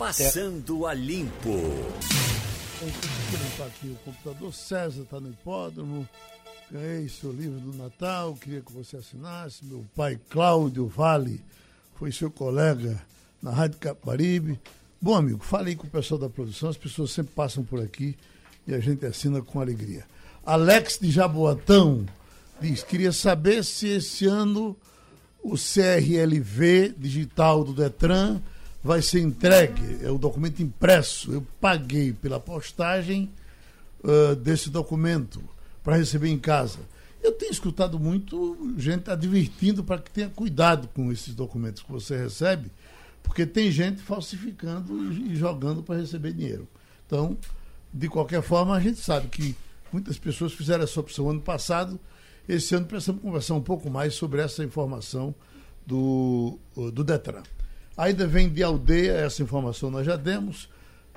Passando a Limpo. Vou aqui o computador. César está no hipódromo. Ganhei seu livro do Natal. Queria que você assinasse. Meu pai, Cláudio Vale, foi seu colega na Rádio Caparibe. Bom, amigo, fale aí com o pessoal da produção. As pessoas sempre passam por aqui e a gente assina com alegria. Alex de Jaboatão diz: queria saber se esse ano o CRLV digital do Detran vai ser entregue, é o documento impresso. Eu paguei pela postagem uh, desse documento para receber em casa. Eu tenho escutado muito gente advertindo para que tenha cuidado com esses documentos que você recebe, porque tem gente falsificando e, jogando para receber dinheiro. Então, de qualquer forma, a gente sabe que muitas pessoas fizeram essa opção ano passado. Esse ano precisamos conversar um pouco mais sobre essa informação do, do Detran. Ainda vem de aldeia, essa informação nós já demos.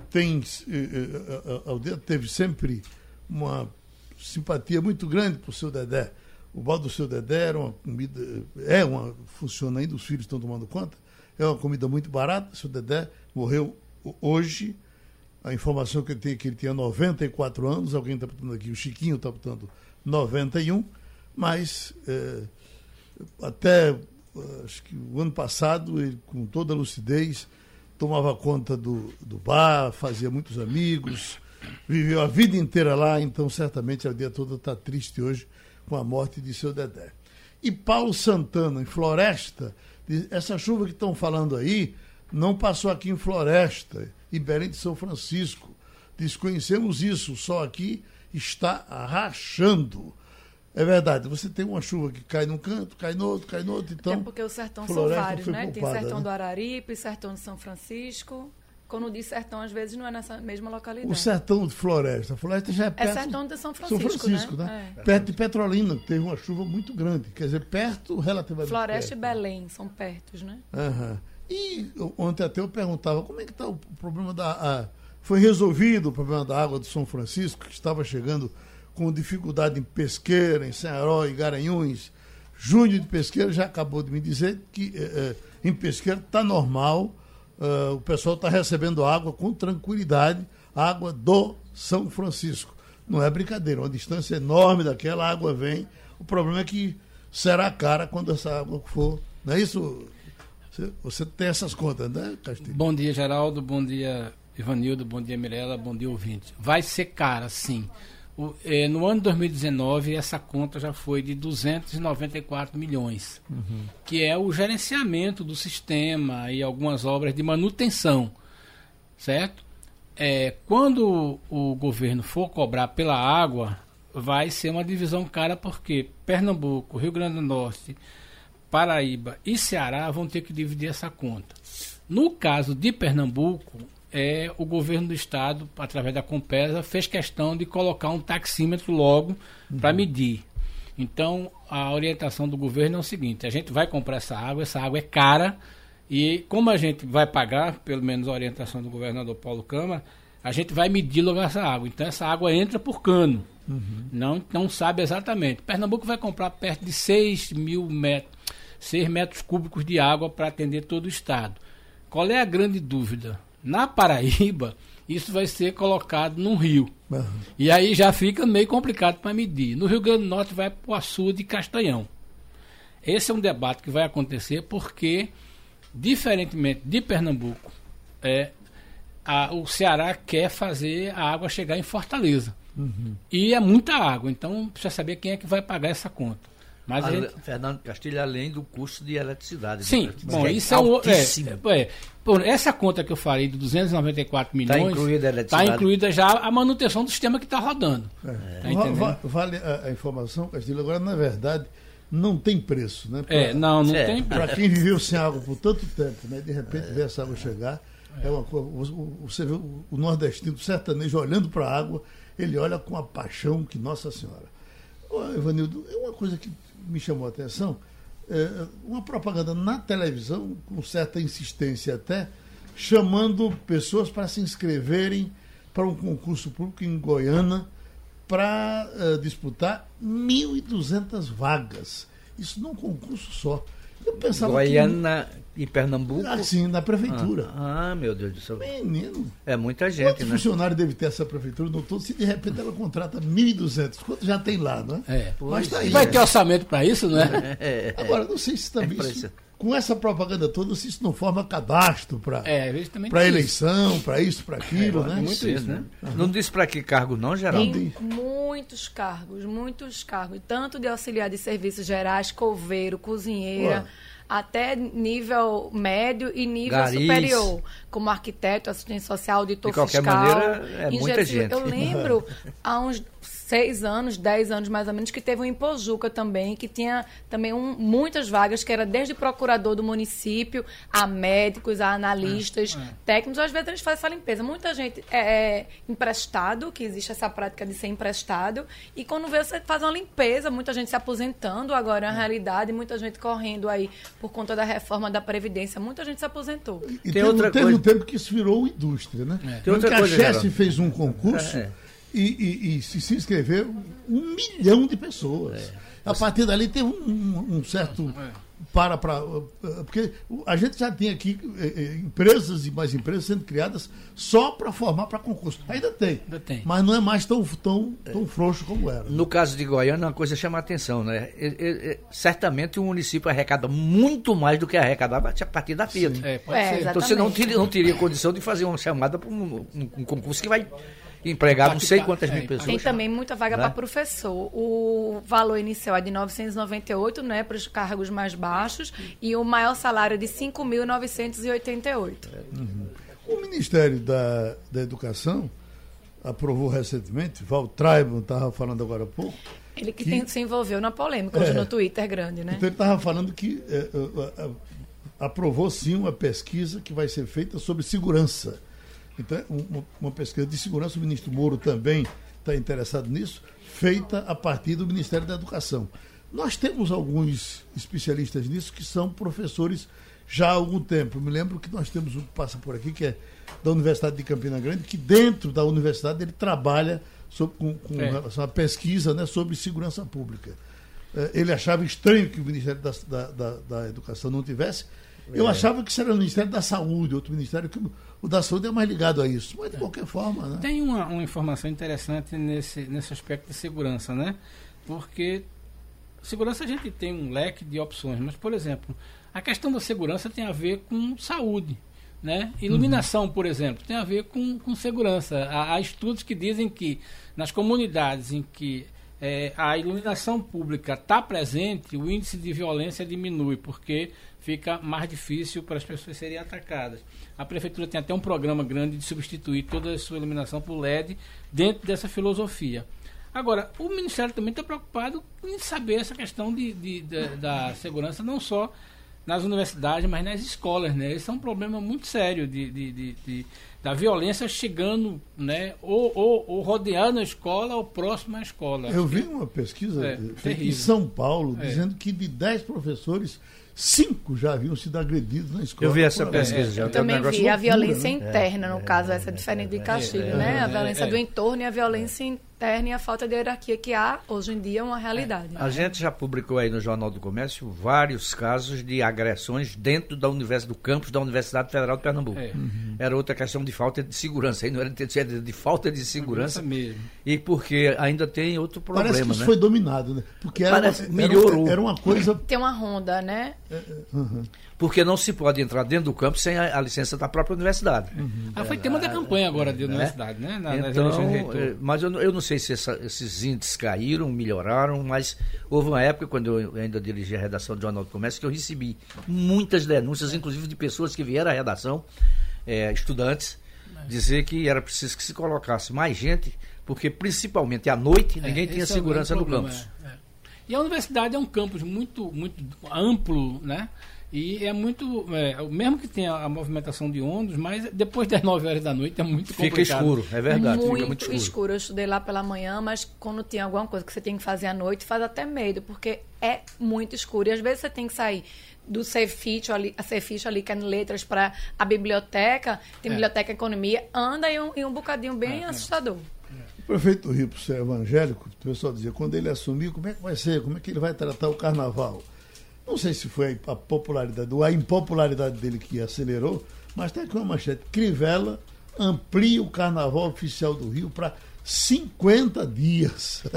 Tem, eh, eh, a aldeia teve sempre uma simpatia muito grande para o seu Dedé. O balde do seu Dedé era uma comida, é uma, funciona ainda, os filhos estão tomando conta, é uma comida muito barata. O seu Dedé morreu hoje. A informação que eu tenho é que ele tinha 94 anos, alguém está botando aqui, o Chiquinho está botando 91, mas é, até acho que o ano passado, ele, com toda a lucidez, tomava conta do, do bar, fazia muitos amigos, viveu a vida inteira lá, então certamente a dia toda está triste hoje com a morte de seu Dedé. E Paulo Santana, em Floresta, essa chuva que estão falando aí não passou aqui em Floresta, em Belém de São Francisco. Desconhecemos isso, só aqui está rachando. É verdade, você tem uma chuva que cai num canto, cai no outro, cai no outro, então... É porque o sertão são vários, né? Poupada, tem sertão né? do Araripe, sertão de São Francisco. Quando diz sertão, às vezes não é nessa mesma localidade. O sertão de Floresta. Floresta já é, é perto... É sertão de São Francisco, São Francisco né? né? É. Perto de Petrolina, que teve uma chuva muito grande. Quer dizer, perto relativamente Floresta perto. e Belém são pertos, né? Uhum. E ontem até eu perguntava, como é que está o problema da... A... Foi resolvido o problema da água do São Francisco, que estava chegando com dificuldade em Pesqueira, em Senharó e Garanhuns. Júnior de Pesqueira já acabou de me dizer que eh, eh em Pesqueira está normal, uh, o pessoal está recebendo água com tranquilidade, água do São Francisco. Não é brincadeira, uma distância enorme daquela, água vem. O problema é que será cara quando essa água for. Não é isso? Você, você tem essas contas, né, Castilho? Bom dia, Geraldo. Bom dia, Ivanildo. Bom dia, Mirella. Bom dia, ouvinte. Vai ser cara, sim. O, eh, no ano 2019, essa conta já foi de 294 milhões, uhum. que é o gerenciamento do sistema e algumas obras de manutenção, certo? É, quando o governo for cobrar pela água, vai ser uma divisão cara, porque Pernambuco, Rio Grande do Norte, Paraíba e Ceará vão ter que dividir essa conta. No caso de Pernambuco, é, o governo do estado, através da Compesa, fez questão de colocar um taxímetro logo uhum. para medir. Então, a orientação do governo é o seguinte: a gente vai comprar essa água, essa água é cara, e como a gente vai pagar, pelo menos a orientação do governador Paulo Câmara, a gente vai medir logo essa água. Então, essa água entra por cano. Uhum. Não, não sabe exatamente. Pernambuco vai comprar perto de 6 mil metros, 6 metros cúbicos de água para atender todo o estado. Qual é a grande dúvida? Na Paraíba, isso vai ser colocado num rio. Uhum. E aí já fica meio complicado para medir. No Rio Grande do Norte vai para o açude de Castanhão. Esse é um debate que vai acontecer porque, diferentemente de Pernambuco, é, a, o Ceará quer fazer a água chegar em Fortaleza. Uhum. E é muita água, então precisa saber quem é que vai pagar essa conta. Mas gente... Fernando Castilho, além do custo de eletricidade. Sim, bom, isso é, é, é, Bom, essa conta que eu falei de 294 tá milhões. Está incluída a eletricidade. Está incluída já a manutenção do sistema que está rodando. É. Tá vale a, a, informação, Castilho, agora, na verdade, não tem preço, né? Pra, é, não, não tem Para quem viveu sem água por tanto tempo, né? De repente ver essa água chegar. É uma coisa, você vê o nordestino o sertanejo olhando para a água, ele olha com a paixão que Nossa Senhora. Ô, Ivanildo, é uma coisa que me chamou a atenção, é, uma propaganda na televisão, com certa insistência até, chamando pessoas para se inscreverem para um concurso público em Goiânia para uh, disputar 1.200 vagas. Isso num concurso só. Eu pensava Goiânia que... e Pernambuco? Assim, na prefeitura. Ah, ah, meu Deus do céu. Menino. É muita gente, Quantos né? funcionários deve ter essa prefeitura no todo? Se de repente ela contrata 1.200, quanto já tem lá, não é? É. Mas tá aí. Vai ter orçamento para isso, não é? é? Agora, não sei se também. É isso, com essa propaganda toda, se isso não forma cadastro para é, eleição, para isso, para aquilo, é, né? Muito isso, né? Uhum. Não disse para que cargo não, Geraldo? Tem muitos cargos, muitos cargos, tanto de auxiliar de serviços gerais, coveiro, cozinheira, Ué. até nível médio e nível Garis. superior, como arquiteto, assistente social, auditor fiscal. De qualquer fiscal, maneira, é muita gente. Eu lembro, há uns seis anos, dez anos mais ou menos, que teve um em Pojuca também, que tinha também um, muitas vagas, que era desde procurador do município, a médicos, a analistas, é, é. técnicos. Às vezes a gente faz essa limpeza. Muita gente é, é, emprestado, que existe essa prática de ser emprestado, e quando vê, você faz uma limpeza, muita gente se aposentando agora, é uma realidade, muita gente correndo aí por conta da reforma da Previdência, muita gente se aposentou. E, e tem teve, outra teve coisa... um tempo que isso virou indústria, né? É. Tem outra coisa, a Chess fez um concurso é, e, e, e se, se inscreveram um milhão de pessoas. É. A partir dali teve um, um certo é para para porque a gente já tem aqui eh, eh, empresas e mais empresas sendo criadas só para formar para concurso. Ainda tem, Ainda tem, mas não é mais tão tão, tão frouxo como era. No caso de Goiânia, uma coisa chama a atenção, né? certamente o município arrecada muito mais do que arrecadava a partir da Fiat. É, é, então você não teria, não teria condição de fazer uma chamada para um, um, um concurso que vai empregado não sei quantas mil pessoas. Tem também muita vaga né? para professor. O valor inicial é de 998, né, para os cargos mais baixos, e o maior salário é de 5.988. Uhum. O Ministério da, da Educação aprovou recentemente, Val Traiban estava falando agora há pouco. Ele que, que tem, se envolveu na polêmica hoje é, no Twitter grande, né? Então ele estava falando que é, é, é, aprovou sim uma pesquisa que vai ser feita sobre segurança então, uma, uma pesquisa de segurança, o ministro Moro também está interessado nisso, feita a partir do Ministério da Educação. Nós temos alguns especialistas nisso que são professores já há algum tempo. Eu me lembro que nós temos um que passa por aqui, que é da Universidade de Campina Grande, que dentro da universidade ele trabalha sobre, com, com é. relação à pesquisa né, sobre segurança pública. É, ele achava estranho que o Ministério da, da, da, da Educação não tivesse. Eu é. achava que isso era o Ministério da Saúde, outro ministério que o da saúde é mais ligado a isso, mas de qualquer forma. Né? Tem uma, uma informação interessante nesse, nesse aspecto de segurança, né? Porque segurança a gente tem um leque de opções, mas, por exemplo, a questão da segurança tem a ver com saúde. Né? Iluminação, uhum. por exemplo, tem a ver com, com segurança. Há, há, estudos que dizem que nas comunidades em que é, a iluminação pública está presente, o índice de violência diminui, porque fica mais difícil para as pessoas serem atacadas. A prefeitura tem até um programa grande de substituir toda a sua iluminação por LED dentro dessa filosofia. Agora, o Ministério também está preocupado em saber essa questão de, de, de, da segurança, não só nas universidades, mas nas escolas. Né? Esse é um problema muito sério de, de da violência chegando, né, ou, ou, ou, rodeando a escola ou próximo à escola. Eu vi uma pesquisa é, feita em São Paulo é. dizendo que de 10 professores, cinco já haviam sido agredidos na escola. Eu vi essa pesquisa já. Eu também vi loucura, a violência né? interna, no é, caso, essa é diferente de é, né? A violência do entorno e a violência interna interna e a falta de hierarquia que há hoje em dia é uma realidade. É. A gente já publicou aí no Jornal do Comércio vários casos de agressões dentro da universidade, do campus da Universidade Federal de Pernambuco. É. Uhum. Era outra questão de falta de segurança, aí não era de, de, de falta de segurança. mesmo. E porque ainda tem outro problema. Parece que isso né? foi dominado, né? Porque era, Parece, uma, melhorou. Era, uma coisa. Tem uma ronda, né? Uhum porque não se pode entrar dentro do campo sem a, a licença da própria universidade. Uhum. Ah, foi tema da campanha agora da é, universidade, né? Na, então, é, mas eu, eu, não sei se essa, esses índices caíram, melhoraram, mas houve uma época, quando eu ainda dirigi a redação do Jornal do Comércio, que eu recebi muitas denúncias, inclusive de pessoas que vieram à redação, é, estudantes, dizer que era preciso que se colocasse mais gente, porque principalmente à noite é, ninguém tinha segurança é no campus. É, e a universidade é um campus muito, muito amplo, né? E é muito. É, mesmo que tenha a movimentação de ondas, mas depois das 9 horas da noite é muito complicado. Fica escuro, é verdade. Muito, fica muito escuro. escuro. Eu estudei lá pela manhã, mas quando tem alguma coisa que você tem que fazer à noite, faz até medo, porque é muito escuro. E às vezes você tem que sair do Cefit ali, a Cefit ali, que é letras, para a biblioteca, tem é. biblioteca economia, anda em um, em um bocadinho bem é, é. assustador. O prefeito do Rio, por ser evangélico, o pessoal dizia, quando ele assumir, como é que vai ser? Como é que ele vai tratar o carnaval? Não sei se foi a popularidade ou a impopularidade dele que acelerou, mas tem aqui uma manchete. Crivella amplia o carnaval oficial do Rio para 50 dias.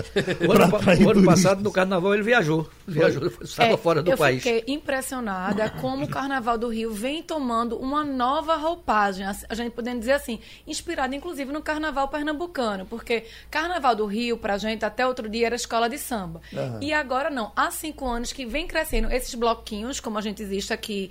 O ano, o ano passado, no carnaval, ele viajou. Viajou, estava é, fora do eu país. Eu fiquei impressionada como o carnaval do Rio vem tomando uma nova roupagem. A gente podendo dizer assim, inspirada inclusive no carnaval pernambucano. Porque carnaval do Rio, pra gente, até outro dia era escola de samba. Uhum. E agora não. Há cinco anos que vem crescendo esses bloquinhos, como a gente existe aqui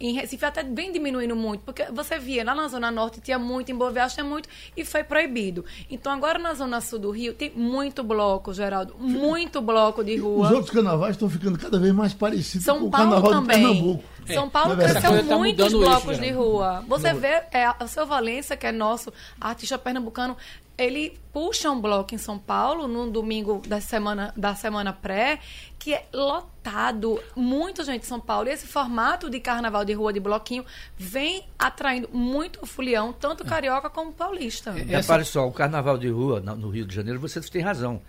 em Recife, até vem diminuindo muito. Porque você via lá na Zona Norte, tinha muito, em Boa Viagem tinha muito, e foi proibido. Então agora na Zona Sul do Rio tem muito bloco, Geraldo. Muito bloco de rua. Os outros carnavais estão ficando cada vez mais parecidos São com Paulo o carnaval também. de Pernambuco. É. São Paulo é cresceu tá muitos blocos de rua. Você vê é, o seu Valença, que é nosso artista pernambucano, ele puxa um bloco em São Paulo no domingo da semana, da semana pré, que é lotado, muita gente em São Paulo. E esse formato de carnaval de rua, de bloquinho, vem atraindo muito fulião, tanto carioca como paulista. É, Repare só, o carnaval de rua no Rio de Janeiro, você tem razão.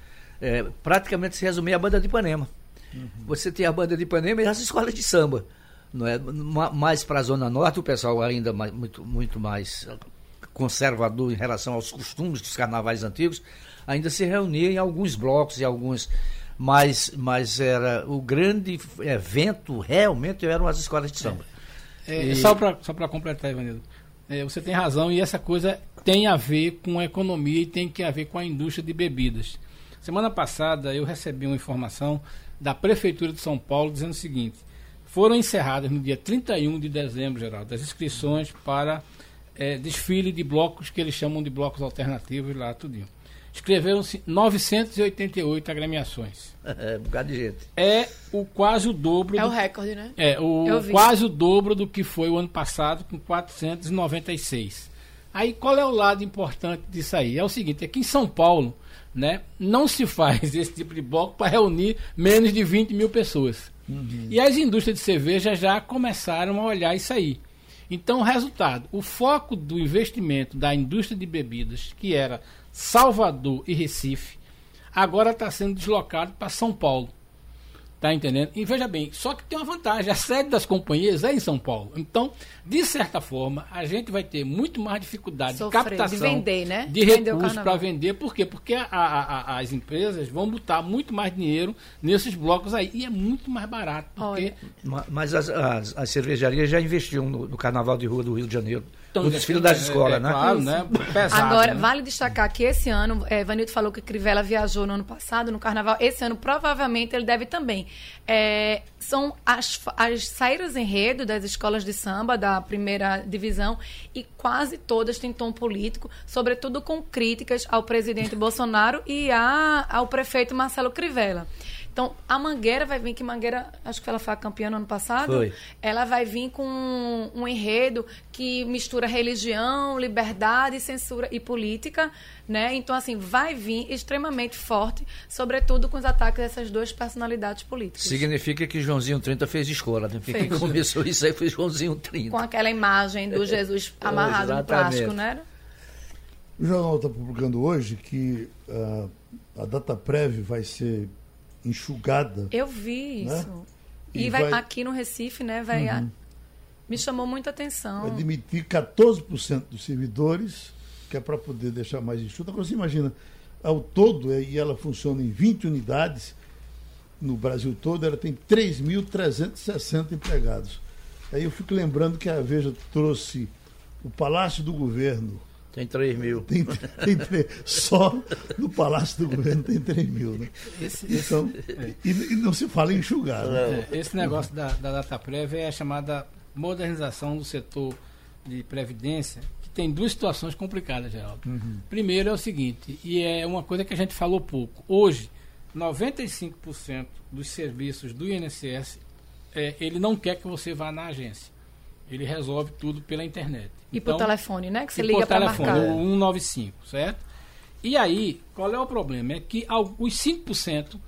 É, praticamente se resumir a banda de Ipanema. Uhum. Você tem a banda de Ipanema e as escolas de samba. Não é? Mais para a Zona Norte, o pessoal ainda mais, muito, muito mais conservador em relação aos costumes dos carnavais antigos, ainda se reunia em alguns blocos e alguns mas mas era o grande evento realmente eram as escolas de samba. É, e... Só para só para completar, Ivanildo, é, você tem razão e essa coisa tem a ver com a economia e tem que a ver com a indústria de bebidas. Semana passada eu recebi uma informação da prefeitura de São Paulo dizendo o seguinte: foram encerradas no dia 31 de dezembro, Geraldo, as inscrições para é, desfile de blocos que eles chamam de blocos alternativos lá, tudinho. Escreveram-se 988 agremiações. É, um bocado de gente. É o quase o dobro. É do, o recorde, né? É, o quase o dobro do que foi o ano passado, com 496. Aí qual é o lado importante disso aí? É o seguinte, aqui em São Paulo, né, não se faz esse tipo de bloco para reunir menos de 20 mil pessoas. Uhum. E as indústrias de cerveja já começaram a olhar isso aí. Então, o resultado, o foco do investimento da indústria de bebidas, que era Salvador e Recife, agora está sendo deslocado para São Paulo. Tá entendendo? E veja bem, só que tem uma vantagem, a sede das companhias é em São Paulo. Então, de certa forma, a gente vai ter muito mais dificuldade Sofrer, de captação de, vender, né? de recursos para vender. Por quê? Porque a, a, as empresas vão botar muito mais dinheiro nesses blocos aí. E é muito mais barato. Porque... Mas as, as, as cervejarias já investiram no, no Carnaval de Rua do Rio de Janeiro no desfile das escolas, é, né? Claro, né? Pesado, Agora, né? vale destacar que esse ano, é, Vanildo falou que Crivella viajou no ano passado, no carnaval. Esse ano, provavelmente, ele deve também. É, são as, as saídas enredo das escolas de samba da primeira divisão e quase todas têm tom político, sobretudo com críticas ao presidente Bolsonaro e a, ao prefeito Marcelo Crivella. Então, a Mangueira vai vir, que Mangueira, acho que ela foi a campeã no ano passado. Foi. Ela vai vir com um, um enredo que mistura religião, liberdade, censura e política, né? Então, assim, vai vir extremamente forte, sobretudo com os ataques dessas duas personalidades políticas. Significa que Joãozinho 30 fez escola, né? Quem começou isso aí foi Joãozinho 30. Com aquela imagem do Jesus amarrado no plástico, né? O jornal está publicando hoje que uh, a data prévia vai ser enxugada. Eu vi né? isso. E, e vai, vai, aqui no Recife, né, vai uhum. me chamou muita atenção. Vai demitir 14% dos servidores, que é para poder deixar mais enxuta. Agora você imagina, ao todo, é, e ela funciona em 20 unidades no Brasil todo, ela tem 3.360 empregados. Aí eu fico lembrando que a Veja trouxe o Palácio do Governo, tem 3 mil. Tem, tem 3, só no Palácio do Governo tem 3 mil. Né? Esse, então, é. e, e, não se fala em enxugar. Né? É, esse negócio da, da data prévia é a chamada modernização do setor de previdência, que tem duas situações complicadas, Geraldo. Uhum. Primeiro é o seguinte, e é uma coisa que a gente falou pouco. Hoje, 95% dos serviços do INSS, é, ele não quer que você vá na agência. Ele resolve tudo pela internet. E então, por telefone, né? Que você liga para marcar. o 195, certo? E aí, qual é o problema? É que os 5%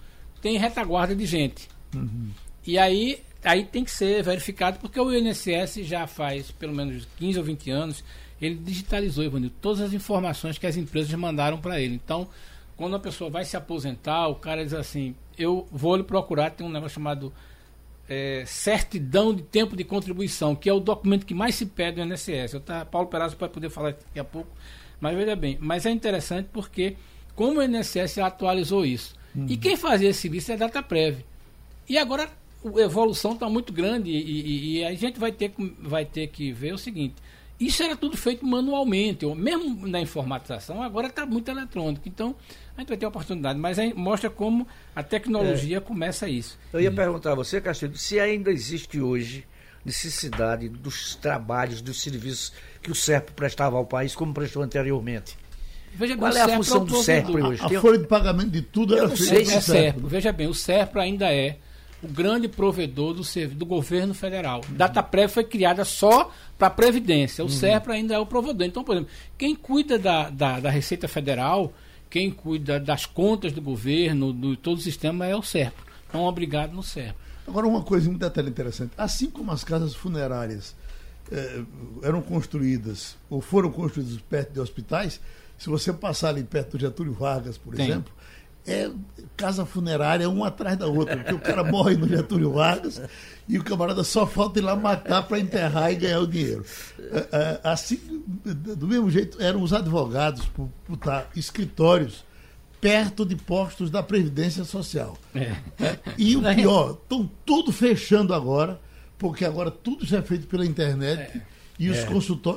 tem retaguarda de gente. Uhum. E aí, aí tem que ser verificado, porque o INSS já faz pelo menos 15 ou 20 anos, ele digitalizou, Ivanildo, todas as informações que as empresas mandaram para ele. Então, quando a pessoa vai se aposentar, o cara diz assim, eu vou lhe procurar, tem um negócio chamado é, certidão de tempo de contribuição, que é o documento que mais se pede no INSS. Eu tá, Paulo Perazzo pode poder falar daqui a pouco, mas veja bem, mas é interessante porque como o INSS atualizou isso. Uhum. E quem fazia esse serviço é a DataPrev. E agora a evolução está muito grande e, e, e, a gente vai ter, vai ter que ver o seguinte. Isso era tudo feito manualmente, mesmo na informatização, agora está muito eletrônico. Então, a gente vai ter oportunidade, mas aí mostra como a tecnologia é. começa isso. Eu ia perguntar a você, Castilho, se ainda existe hoje necessidade dos trabalhos, dos serviços que o SERP prestava ao país, como prestou anteriormente. Veja Qual bem, é a função do SERP hoje? A, a folha de pagamento de tudo era feita é SERP. Veja bem, o SERP ainda é o grande provedor do, do governo federal. Uhum. DataPrev foi criada só para a Previdência. O uhum. SERP ainda é o provedor. Então, por exemplo, quem cuida da, da, da Receita Federal quem cuida das contas do governo, do todo o sistema, é o SERPRO. Então, obrigado no SERPRO. Agora, uma coisa, um detalhe interessante. Assim como as casas funerárias eh, eram construídas ou foram construídas perto de hospitais, se você passar ali perto do Getúlio Vargas, por Tem. exemplo, é casa funerária uma atrás da outra, porque o cara morre no Getúlio Vargas e o camarada só falta ir lá matar para enterrar e ganhar o dinheiro. É, é, assim, do mesmo jeito, eram os advogados por, estar escritórios perto de postos da Previdência Social. É. É, e o pior, estão tudo fechando agora, porque agora tudo já é feito pela internet. É e os, é.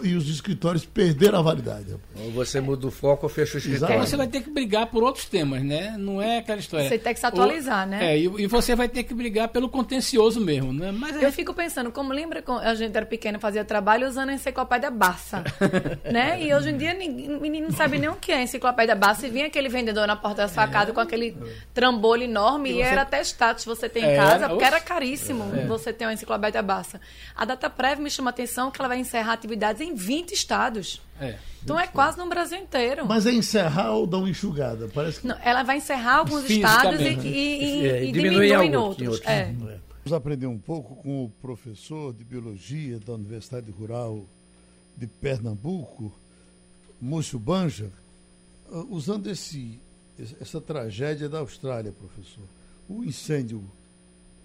e os escritórios perderam a validade. Ou você muda o foco ou fecha o escritório. Então você vai ter que brigar por outros temas, né? Não é aquela história. Você tem que se atualizar, ou, né? É, e, e, você vai ter que brigar pelo contencioso mesmo, né? Mas é... Eu fico pensando, como lembra quando a gente era pequena fazia trabalho usando a enciclopédia Barça, né? E hoje em dia ninguém, menino não sabe nem o que é a enciclopédia Barça e vinha aquele vendedor na porta da sua é. casa com aquele trambolho enorme e, você... era até status você tem em é, casa, porque era caríssimo é. você ter uma enciclopédia Barça. A data prévia me chama a atenção que ela vai encerrar atividades em 20 estados. É, então é quase no Brasil inteiro. Mas é encerrar ou dar uma enxugada? Parece que... Não, ela vai encerrar alguns estados e, e, e, é, e diminui, em outros. outros. É. Vamos aprender um pouco com o professor de biologia da Universidade Rural de Pernambuco, Múcio Banja, ah, usando esse, essa tragédia da Austrália, professor. O incêndio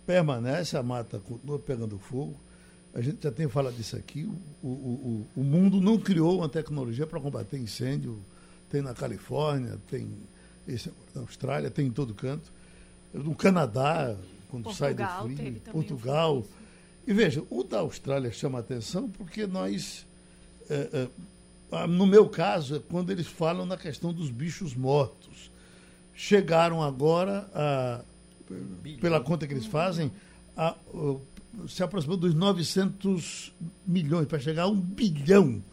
permanece, a mata continua pegando fogo a gente já tem falado disso aqui, o, o, o, o mundo não criou uma tecnologia para combater incêndio. Tem na Califórnia, tem esse, na Austrália, tem em todo canto. No Canadá, quando Portugal, sai do frio, Portugal. E veja, o da Austrália chama atenção porque nós, é, é, no meu caso, é quando eles falam na questão dos bichos mortos. Chegaram agora, a, pela conta que eles fazem, a, se aproximou dos 900 milhões, para chegar a um bilhão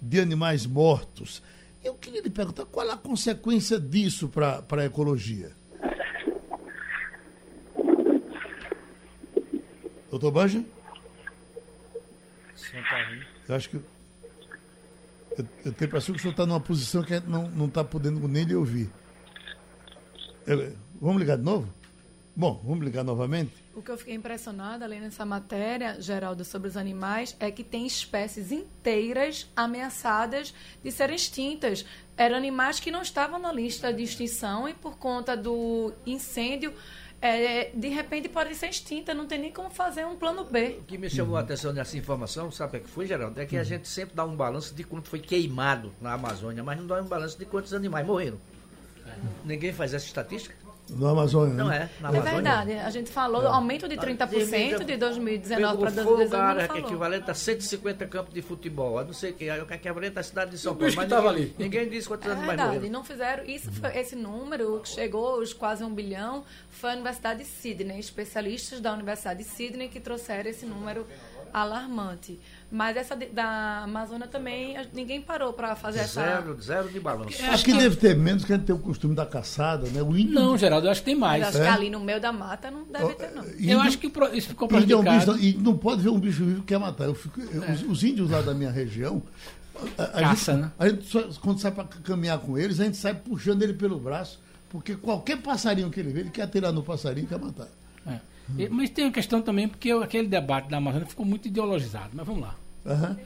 de animais mortos. Eu queria lhe perguntar qual a consequência disso para a ecologia. Doutor Banja? Eu acho que. Eu, eu tenho a impressão que o senhor está numa posição que não está podendo nem lhe ouvir. Eu, vamos ligar de novo? Bom, vamos ligar novamente. O que eu fiquei impressionada, além dessa matéria, Geraldo, sobre os animais, é que tem espécies inteiras ameaçadas de serem extintas. Eram animais que não estavam na lista de extinção e, por conta do incêndio, é, de repente podem ser extintas, não tem nem como fazer um plano B. O que me chamou a atenção nessa informação, sabe o que foi, Geraldo? É que a gente sempre dá um balanço de quanto foi queimado na Amazônia, mas não dá um balanço de quantos animais morreram. Ninguém faz essa estatística? No Amazônia. Não né? é? Na é verdade. A gente falou é. aumento de 30% de 2019 para 2019. cara, que é equivalente a 150 campos de futebol. Eu não sei o que, é equivalente à cidade de São Paulo. Mas ninguém, ali. ninguém disse quantos é anos mais morreram. não fizeram. Isso foi, esse número que chegou os quase um bilhão foi a Universidade de Sydney. Especialistas da Universidade de Sydney que trouxeram esse número alarmante. Mas essa de, da Amazônia também, ninguém parou para fazer zero, essa. Zero de balanço. Acho que, que deve ter menos que a gente tem o costume da caçada, né? O índio... Não, Geraldo, eu acho que tem mais. Mas acho é? que ali no meio da mata não deve ter, não. Índio, eu acho que isso ficou prejudicado. É um bicho, e não pode ver um bicho vivo que quer matar. Eu fico, eu, é. os, os, índios lá da minha região. A, a Caça, gente, né? A gente só, quando sai para caminhar com eles, a gente sai puxando ele pelo braço, porque qualquer passarinho que ele vê, ele quer atirar no passarinho e quer matar. É. Mas tem a questão também, porque aquele debate da Amazônia ficou muito ideologizado. Mas vamos lá. Uhum.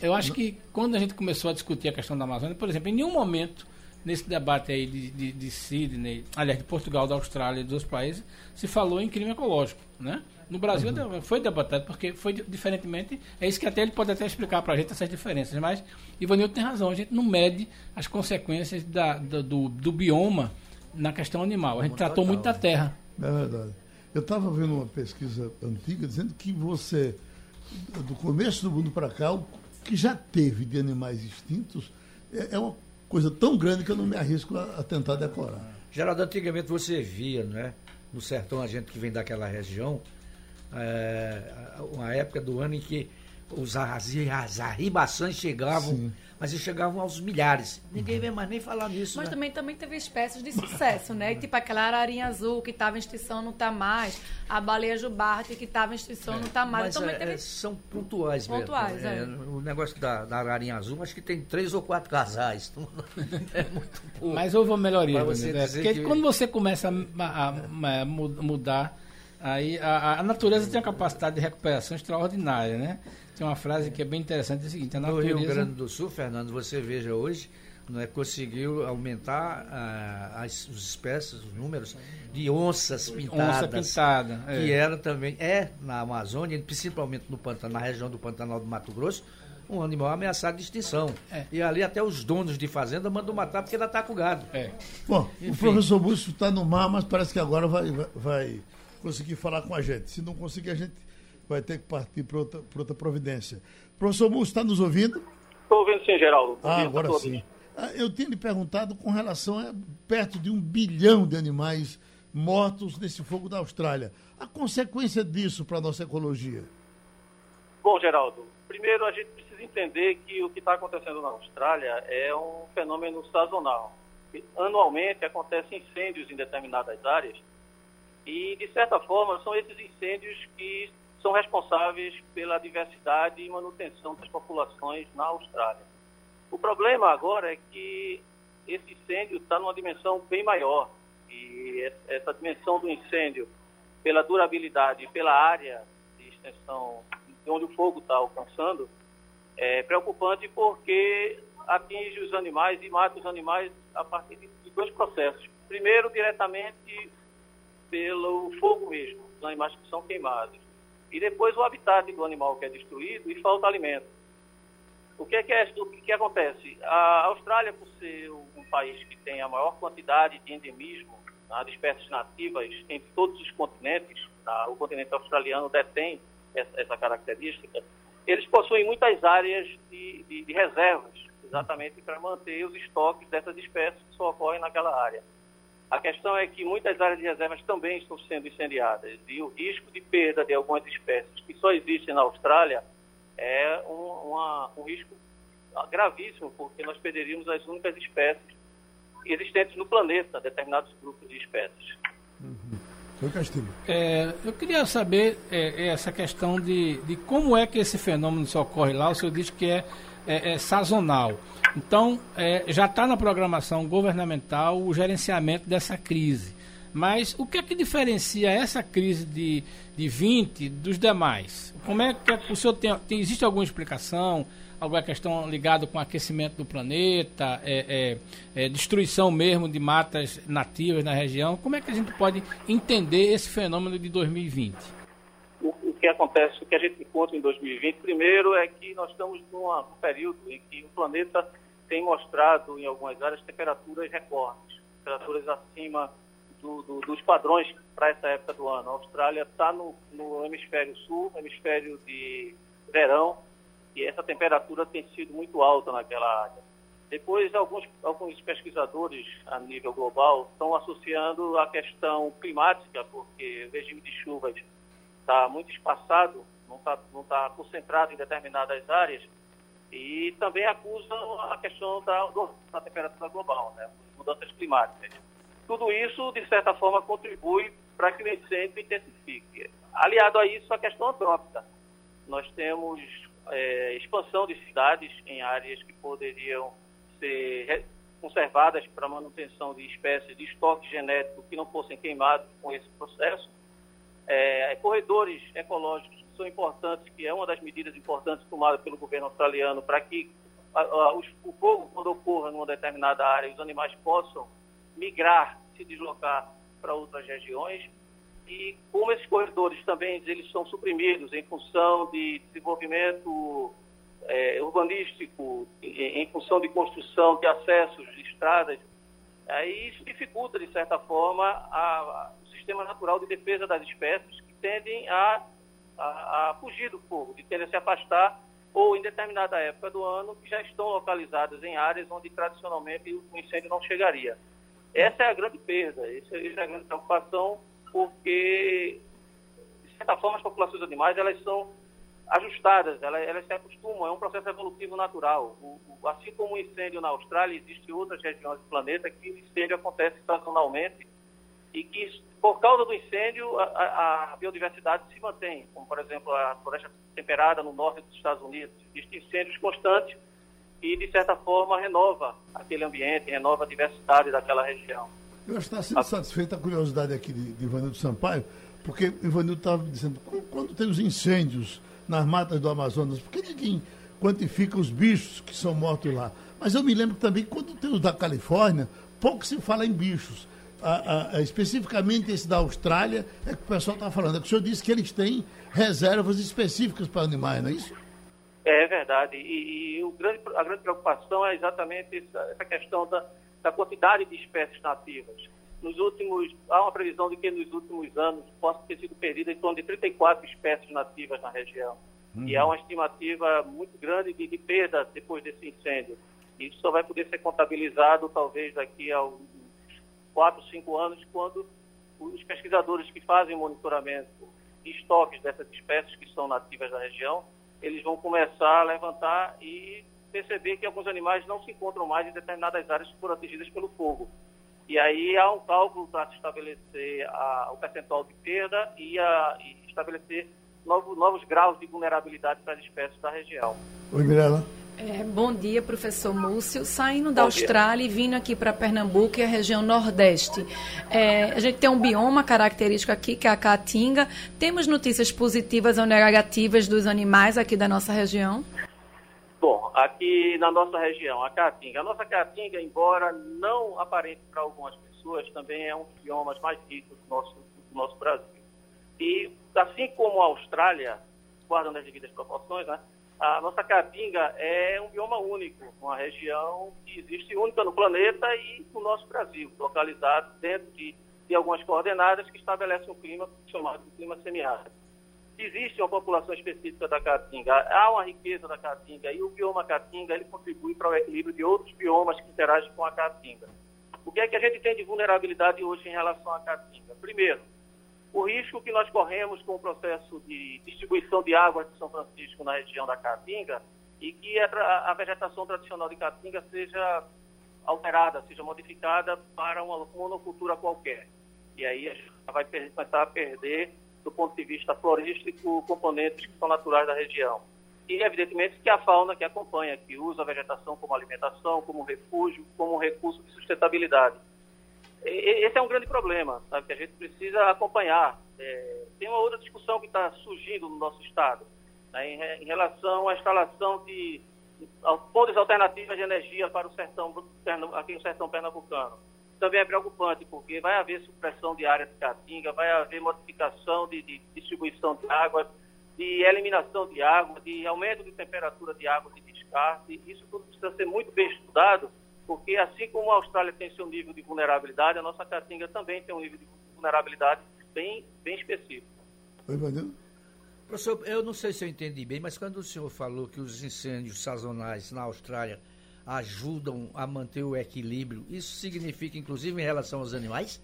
Eu acho que quando a gente começou a discutir a questão da Amazônia, por exemplo, em nenhum momento nesse debate aí de, de, de Sydney, aliás, de Portugal, da Austrália e dos outros países, se falou em crime ecológico, né? No Brasil uhum. foi debatado, porque foi diferentemente, é isso que até ele pode até explicar para a gente essas diferenças, mas Ivanildo tem razão, a gente não mede as consequências da, do, do bioma na questão animal, a gente tratou muito da terra. É verdade. Eu estava vendo uma pesquisa antiga dizendo que você, do começo do mundo para cá, o que já teve de animais extintos é, é uma coisa tão grande que eu não me arrisco a, a tentar decorar. Geraldo, antigamente você via, né? No sertão, a gente que vem daquela região, é, uma época do ano em que os, as, as arribações chegavam Sim mas eles chegavam aos milhares. Ninguém vê mais nem falar nisso. Mas né? também, também teve espécies de sucesso, né? tipo aquela ararinha azul que estava em extinção, não está mais. A baleia jubarte que estava em extinção, é, não está mais. Mas também é, teve... É, são pontuais, pontuais mesmo. É. O negócio da, da, ararinha azul, acho que tem três ou quatro casais. é muito pouco. Mas houve uma melhoria. Você né? Porque que... quando você começa a, a, a mudar, aí a, a natureza tem a capacidade de recuperação extraordinária, né? Tem uma frase que é bem interessante, é o seguinte, a natureza... No Rio Grande do Sul, Fernando, você veja hoje, é conseguiu aumentar uh, as, as espécies, os números de onças pintadas. Onça pintada. É. Que era também, é na Amazônia, principalmente no Pantanal, na região do Pantanal do Mato Grosso, um animal ameaçado de extinção. É. E ali até os donos de fazenda mandam matar porque ainda está com gado. É. Bom, Enfim. o professor Búcio está no mar, mas parece que agora vai, vai, vai conseguir falar com a gente. Se não conseguir, a gente vai ter que partir para outra, outra providência. Professor Múcio, está nos ouvindo? Estou ouvindo sim, Geraldo. Ah, agora sim. Ah, eu tinha lhe perguntado com relação a perto de um bilhão de animais mortos nesse fogo da Austrália. A consequência disso para a nossa ecologia? Bom, Geraldo, primeiro a gente precisa entender que o que está acontecendo na Austrália é um fenômeno sazonal. Anualmente acontecem incêndios em determinadas áreas e, de certa forma, são esses incêndios que são responsáveis pela diversidade e manutenção das populações na Austrália. O problema agora é que esse incêndio está numa dimensão bem maior e essa dimensão do incêndio, pela durabilidade e pela área de extensão de onde o fogo está alcançando, é preocupante porque atinge os animais e mata os animais a partir de dois processos. Primeiro, diretamente pelo fogo mesmo, os animais que são queimados e depois o habitat do animal que é destruído e falta alimento. O que, é que, é, o que, que acontece? A Austrália, por ser um país que tem a maior quantidade de endemismo tá, de espécies nativas em todos os continentes, tá, o continente australiano detém essa, essa, característica, eles possuem muitas áreas de, de, de reservas, exatamente para manter os estoques dessas espécies que só ocorrem naquela área. A questão é que muitas áreas de reservas também estão sendo incendiadas e o risco de perda de algumas espécies que só existem na Austrália é um, uma, um risco gravíssimo, porque nós perderíamos as únicas espécies existentes no planeta, determinados grupos de espécies. Uhum. É, eu queria saber é, essa questão de, de como é que esse fenômeno se ocorre lá. O senhor disse que é, é, é sazonal. Então, é, já está na programação governamental o gerenciamento dessa crise. Mas o que é que diferencia essa crise de, de 20 dos demais? Como é que o senhor tem, tem existe alguma explicação? Alguma questão ligada com aquecimento do planeta, é, é, é, destruição mesmo de matas nativas na região? Como é que a gente pode entender esse fenômeno de 2020? Que acontece, o que a gente encontra em 2020, primeiro é que nós estamos num período em que o planeta tem mostrado em algumas áreas temperaturas recordes, temperaturas acima do, do, dos padrões para essa época do ano. A Austrália está no, no hemisfério sul, hemisfério de verão, e essa temperatura tem sido muito alta naquela área. Depois, alguns, alguns pesquisadores a nível global estão associando a questão climática, porque o regime de chuvas está muito espaçado, não está não tá concentrado em determinadas áreas, e também acusam a questão da, da temperatura global, né, mudanças climáticas. Tudo isso, de certa forma, contribui para que o incêndio intensifique. Aliado a isso, a questão antrópica. Nós temos é, expansão de cidades em áreas que poderiam ser conservadas para manutenção de espécies de estoque genético que não fossem queimados com esse processo. É, corredores ecológicos são importantes, que é uma das medidas importantes tomadas pelo governo australiano para que a, a, o fogo, quando ocorra numa determinada área, os animais possam migrar, se deslocar para outras regiões. E como esses corredores também eles são suprimidos em função de desenvolvimento é, urbanístico, em, em, função de construção de acessos de estradas, aí isso dificulta, de certa forma, a, sistema natural de defesa das espécies que tendem a, a, fugir do fogo, que tendem a se afastar ou em determinada época do ano que já estão localizadas em áreas onde tradicionalmente o incêndio não chegaria. Essa é a grande perda, essa é a grande preocupação, porque, de certa forma, as populações animais elas são ajustadas, elas, elas se acostumam, é um processo evolutivo natural. O, o, assim como o incêndio na Austrália, existem outras regiões do planeta que o incêndio acontece sazonalmente e que, por causa do incêndio, a, a, biodiversidade se mantém, como, por exemplo, a floresta temperada no norte dos Estados Unidos. Existem incêndios constantes e, de certa forma, renova aquele ambiente, renova a diversidade daquela região. Eu acho que está sendo satisfeita a curiosidade aqui de, de Ivanildo Sampaio, porque Ivanildo estava dizendo, quando tem os incêndios nas matas do Amazonas, por que ninguém quantifica os bichos que são mortos lá? Mas eu me lembro também, quando tem os da Califórnia, pouco se fala em bichos. A, a, especificamente esse da Austrália, é que o pessoal está falando. É que o senhor disse que eles têm reservas específicas para animais, não é isso? É verdade. E, e o grande, a grande preocupação é exatamente essa, essa questão da, da, quantidade de espécies nativas. Nos últimos, há uma previsão de que nos últimos anos possa ter sido perdida em torno de 34 espécies nativas na região. Uhum. E há uma estimativa muito grande de, de perda depois desse incêndio. Isso só vai poder ser contabilizado talvez daqui a uns 4, 5 anos, quando os pesquisadores que fazem monitoramento de estoques dessas espécies que são nativas da região eles vão começar a levantar e perceber que alguns animais não se encontram mais em determinadas áreas que foram atingidas pelo fogo. E aí há um cálculo para se estabelecer a, o percentual de perda e, a, e estabelecer novos, novos graus de vulnerabilidade para as espécies da região. Oi, Mirella. É, bom dia, professor Múcio. Saindo bom da Austrália dia. e vindo aqui para Pernambuco e a região Nordeste. É, a gente tem um bioma característico aqui, que é a Caatinga. Temos notícias positivas ou negativas dos animais aqui da nossa região? Bom, aqui na nossa região, a Caatinga. A nossa Caatinga, embora não aparente para algumas pessoas, também é um dos biomas mais ricos do nosso, do nosso Brasil. E, assim como a Austrália, guardando as devidas proporções, né? A nossa Caatinga é um bioma único, uma região que existe única no planeta e no nosso Brasil, localizado dentro de, de algumas coordenadas que estabelecem um clima chamado de clima semiárido. Existe uma população específica da Caatinga, há uma riqueza da Caatinga e o bioma Caatinga ele contribui para o equilíbrio de outros biomas que interagem com a Caatinga. O que é que a gente tem de vulnerabilidade hoje em relação à Caatinga? Primeiro, o risco que nós corremos com o processo de distribuição de água de São Francisco na região da Caatinga e que a, a vegetação tradicional de Caatinga seja alterada, seja modificada para uma monocultura qualquer. E aí a gente vai começar a perder, do ponto de vista florístico, componentes que são naturais da região. E, evidentemente, que a fauna que acompanha, que usa a vegetação como alimentação, como refúgio, como recurso de sustentabilidade esse é um grande problema, sabe, que a gente precisa acompanhar. É, tem uma outra discussão que está surgindo no nosso Estado, né, em, em, relação à instalação de fontes alternativas de energia para o sertão, aqui no sertão pernambucano. Também é preocupante, porque vai haver supressão de área de caatinga, vai haver modificação de, de distribuição de água, de eliminação de água, de aumento de temperatura de água de descarte. Isso tudo precisa ser muito bem estudado porque assim como a Austrália tem seu nível de vulnerabilidade, a nossa caatinga também tem um nível de vulnerabilidade bem, bem específico. Oi. Professor, eu não sei se eu entendi bem, mas quando o senhor falou que os incêndios sazonais na Austrália ajudam a manter o equilíbrio, isso significa inclusive em relação aos animais?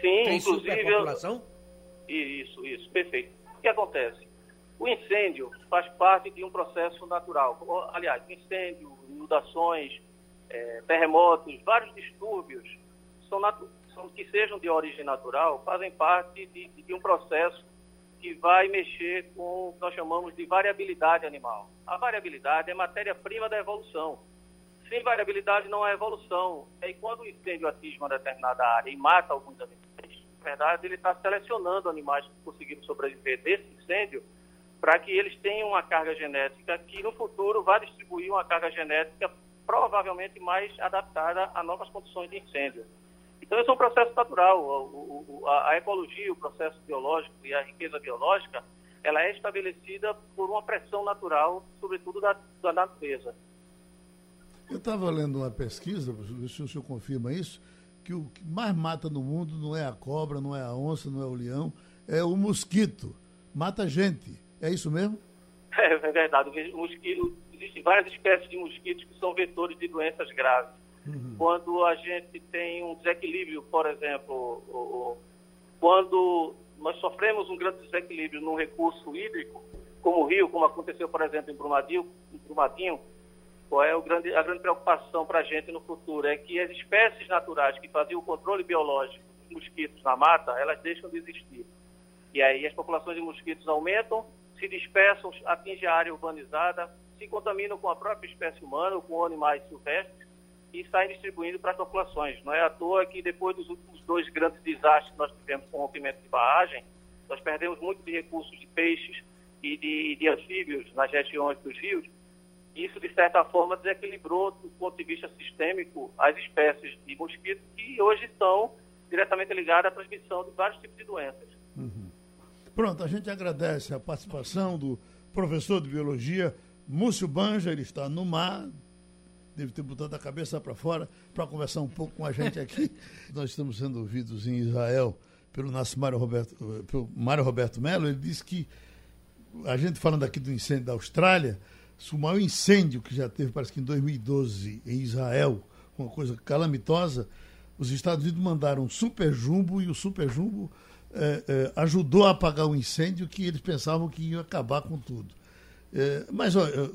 Sim, tem inclusive. Superpopulação? Isso, isso, perfeito. O que acontece? O incêndio faz parte de um processo natural. Aliás, incêndio, inundações, é, terremotos, vários distúrbios são, são, que sejam de origem natural, fazem parte de, de um processo que vai mexer com o que nós chamamos de variabilidade animal. A variabilidade é matéria-prima da evolução. Sem variabilidade não há evolução. E quando o incêndio atinge uma determinada área e mata alguns animais, na verdade ele está selecionando animais que conseguiram sobreviver desse incêndio para que eles tenham uma carga genética que no futuro vai distribuir uma carga genética provavelmente mais adaptada a novas condições de incêndio. Então, esse é um processo natural. O, o, a, a, ecologia, o processo biológico e a riqueza biológica, ela é estabelecida por uma pressão natural, sobretudo da, da natureza. Eu estava lendo uma pesquisa, se o senhor confirma isso, que o que mais mata no mundo não é a cobra, não é a onça, não é o leão, é o mosquito. Mata gente. É isso mesmo? É, é verdade. O mosquito, existem várias espécies de mosquitos que são vetores de doenças graves. Uhum. Quando a gente tem um desequilíbrio, por exemplo, quando nós sofremos um grande desequilíbrio num recurso hídrico, como o rio, como aconteceu, por exemplo, em Brumadinho, em Brumadinho qual é grande, a grande preocupação para a gente no futuro? É que as espécies naturais que faziam o controle biológico dos mosquitos na mata, elas deixam de existir. E aí as populações de mosquitos aumentam, se dispersam, atingem a área urbanizada, se contaminam com a própria espécie humana ou com animais silvestres e saem distribuindo para as populações. Não é à toa que depois dos últimos dois grandes desastres que nós tivemos com o rompimento de barragem, nós perdemos muito de recursos de peixes e de, de anfíbios nas regiões dos rios. Isso, de certa forma, desequilibrou, do ponto de vista sistêmico, as espécies de mosquitos que hoje estão diretamente ligadas à transmissão de vários tipos de doenças. Uhum. Pronto, a gente agradece a participação do professor de biologia Múcio Banja, ele está no mar, deve ter botado a cabeça para fora para conversar um pouco com a gente aqui. Nós estamos sendo ouvidos em Israel pelo nosso Mário Roberto, pelo Mário Roberto Melo, ele disse que a gente falando aqui do incêndio da Austrália, o maior incêndio que já teve, parece que em 2012, em Israel, uma coisa calamitosa, os Estados Unidos mandaram um super jumbo e o super jumbo é, é, ajudou a apagar o incêndio que eles pensavam que ia acabar com tudo. É, mas, olha,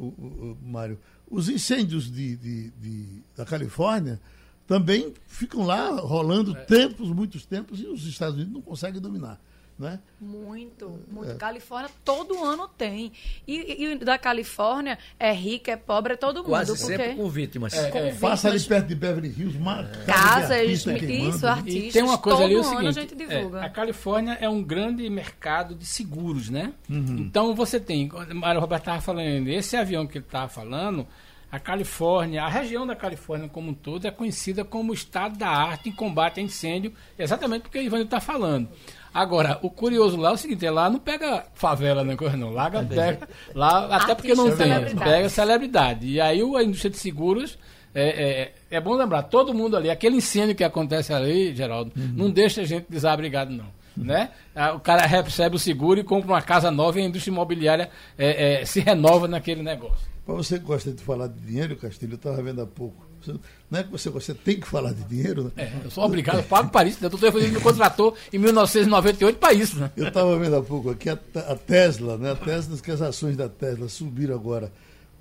Mário, os incêndios de, de, de, da Califórnia também ficam lá rolando tempos, muitos tempos, e os Estados Unidos não conseguem dominar. Né? Muito, muito. É. Califórnia todo ano tem. E, e, da Califórnia é rica, é pobre, é todo mundo. Quase sempre com vítimas. É, com é. vítimas. Passa ali perto de Beverly Hills, uma é. casas, isso, artistas. E tem uma coisa ali, o seguinte, a gente divulga. É, a Califórnia é um grande mercado de seguros, né? Uhum. Então você tem, o Mário Roberto estava falando, esse avião que ele estava falando, a Califórnia, a região da Califórnia como um todo é conhecida como o estado da arte em combate a incêndio, exatamente porque o Ivan está falando. Agora, o curioso lá é o seguinte, é lá não pega favela, né, coisa não. Lá, pega, lá até porque não tem, pega celebridade. E aí a indústria de seguros, é, é, é, bom lembrar, todo mundo ali, aquele incêndio que acontece ali, Geraldo, uhum. não deixa a gente desabrigado, não. Uhum. Né? O cara recebe o seguro e compra uma casa nova e a indústria imobiliária é, é, se renova naquele negócio. Para você que gosta de falar de dinheiro, Castilho, eu estava vendo há pouco você, não é que você, você tem que falar de dinheiro, né? É, eu sou obrigado, eu pago para isso. Né? O doutor Evangelho me contratou em 1998 para isso. Né? Eu estava vendo há pouco aqui a, a, Tesla, né? A Tesla, que as ações da Tesla subiram agora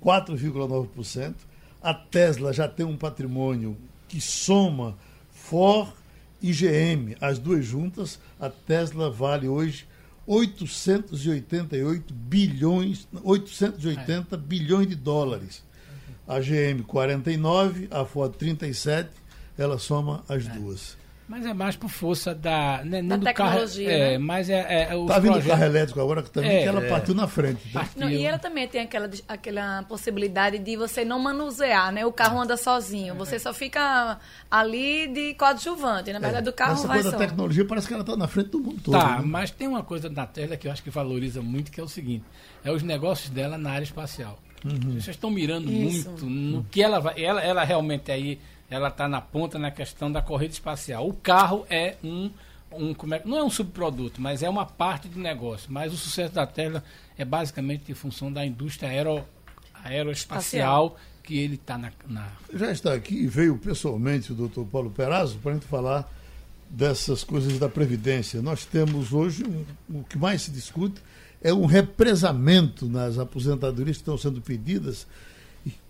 4,9%. A Tesla já tem um patrimônio que soma Ford e GM, as duas juntas. A Tesla vale hoje 888 bilhões, 880 é. bilhões de dólares a GM 49, a Ford 37, ela soma as é. duas. Mas é mais por força da. Né, da do carro, é, né? mas é. é tá vindo o carro elétrico agora que também é, que ela é. partiu na frente. Tá? Não, e ela também tem aquela, aquela possibilidade de você não manusear, né? O carro anda sozinho. Você só fica ali de coadjuvante. Na verdade, é. o carro Essa vai coisa só. da tecnologia parece que ela está na frente do mundo todo. Tá, né? mas tem uma coisa na Tesla que eu acho que valoriza muito, que é o seguinte: é os negócios dela na área espacial. Uhum. Vocês estão mirando Isso. muito no que ela vai. Ela, ela realmente aí, ela está na ponta na questão da corrida espacial. O carro é um. Um, como é, não é um subproduto, mas é uma parte de negócio. Mas o sucesso da Tesla é basicamente em função da indústria aero, aeroespacial Espacial. que ele está na, na, Já está aqui e veio pessoalmente o doutor Paulo Perazzo para a gente falar dessas coisas da Previdência. Nós temos hoje um, o que mais se discute é um represamento nas aposentadorias que estão sendo pedidas.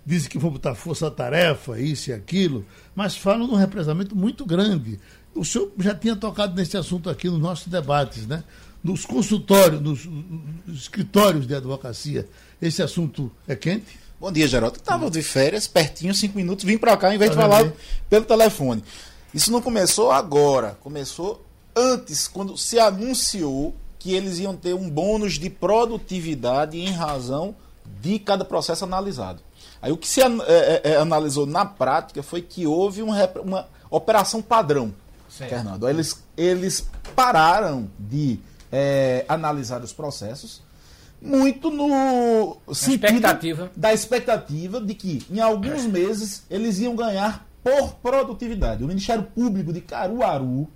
Dizem que vão botar força-tarefa, isso e aquilo, mas falam de um represamento muito grande. O senhor já tinha tocado nesse assunto aqui nos nossos debates, né? Nos consultórios, nos, nos escritórios de advocacia. Esse assunto é quente? Bom dia, Geraldo. Estava de férias, pertinho, cinco minutos, vim para cá, em vez de falar pelo telefone. Isso não começou agora, começou antes, quando se anunciou que eles iam ter um bônus de produtividade em razão de cada processo analisado. Aí o que se é, é, é, analisou na prática foi que houve um uma operação padrão, Certo. Fernando. Eles, eles pararam de é, analisar os processos muito no sentido expectativa. da expectativa de que em alguns meses eles iam ganhar por produtividade. O Ministério Público de Caruaru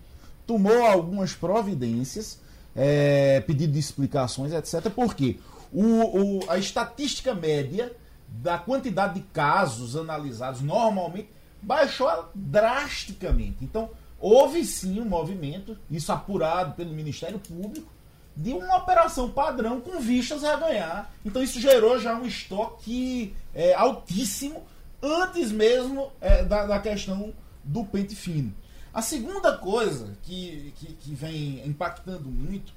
tomou algumas providências, é, pedido de explicações, etc. Porque o, o- a estatística média da quantidade de casos analisados normalmente baixou drasticamente. Então, houve sim um movimento, isso apurado pelo Ministério Público, de uma operação padrão com vistas a ganhar. Então isso gerou já um estoque é, altíssimo antes mesmo é, da, da questão do pente fino. A segunda coisa que, que, que vem impactando muito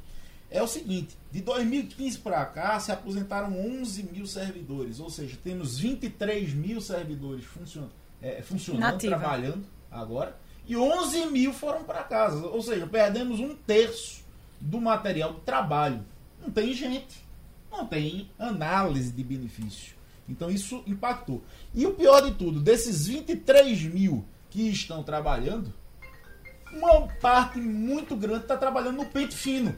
é o seguinte: de 2015 para cá se aposentaram 11 mil servidores, ou seja, temos 23 mil servidores funcion, é, funcionando, Nativa. trabalhando agora, e 11 mil foram para casa, ou seja, perdemos um terço do material de trabalho. Não tem gente, não tem análise de benefício. Então isso impactou. E o pior de tudo, desses 23 mil que estão trabalhando, uma parte muito grande está trabalhando no pente fino.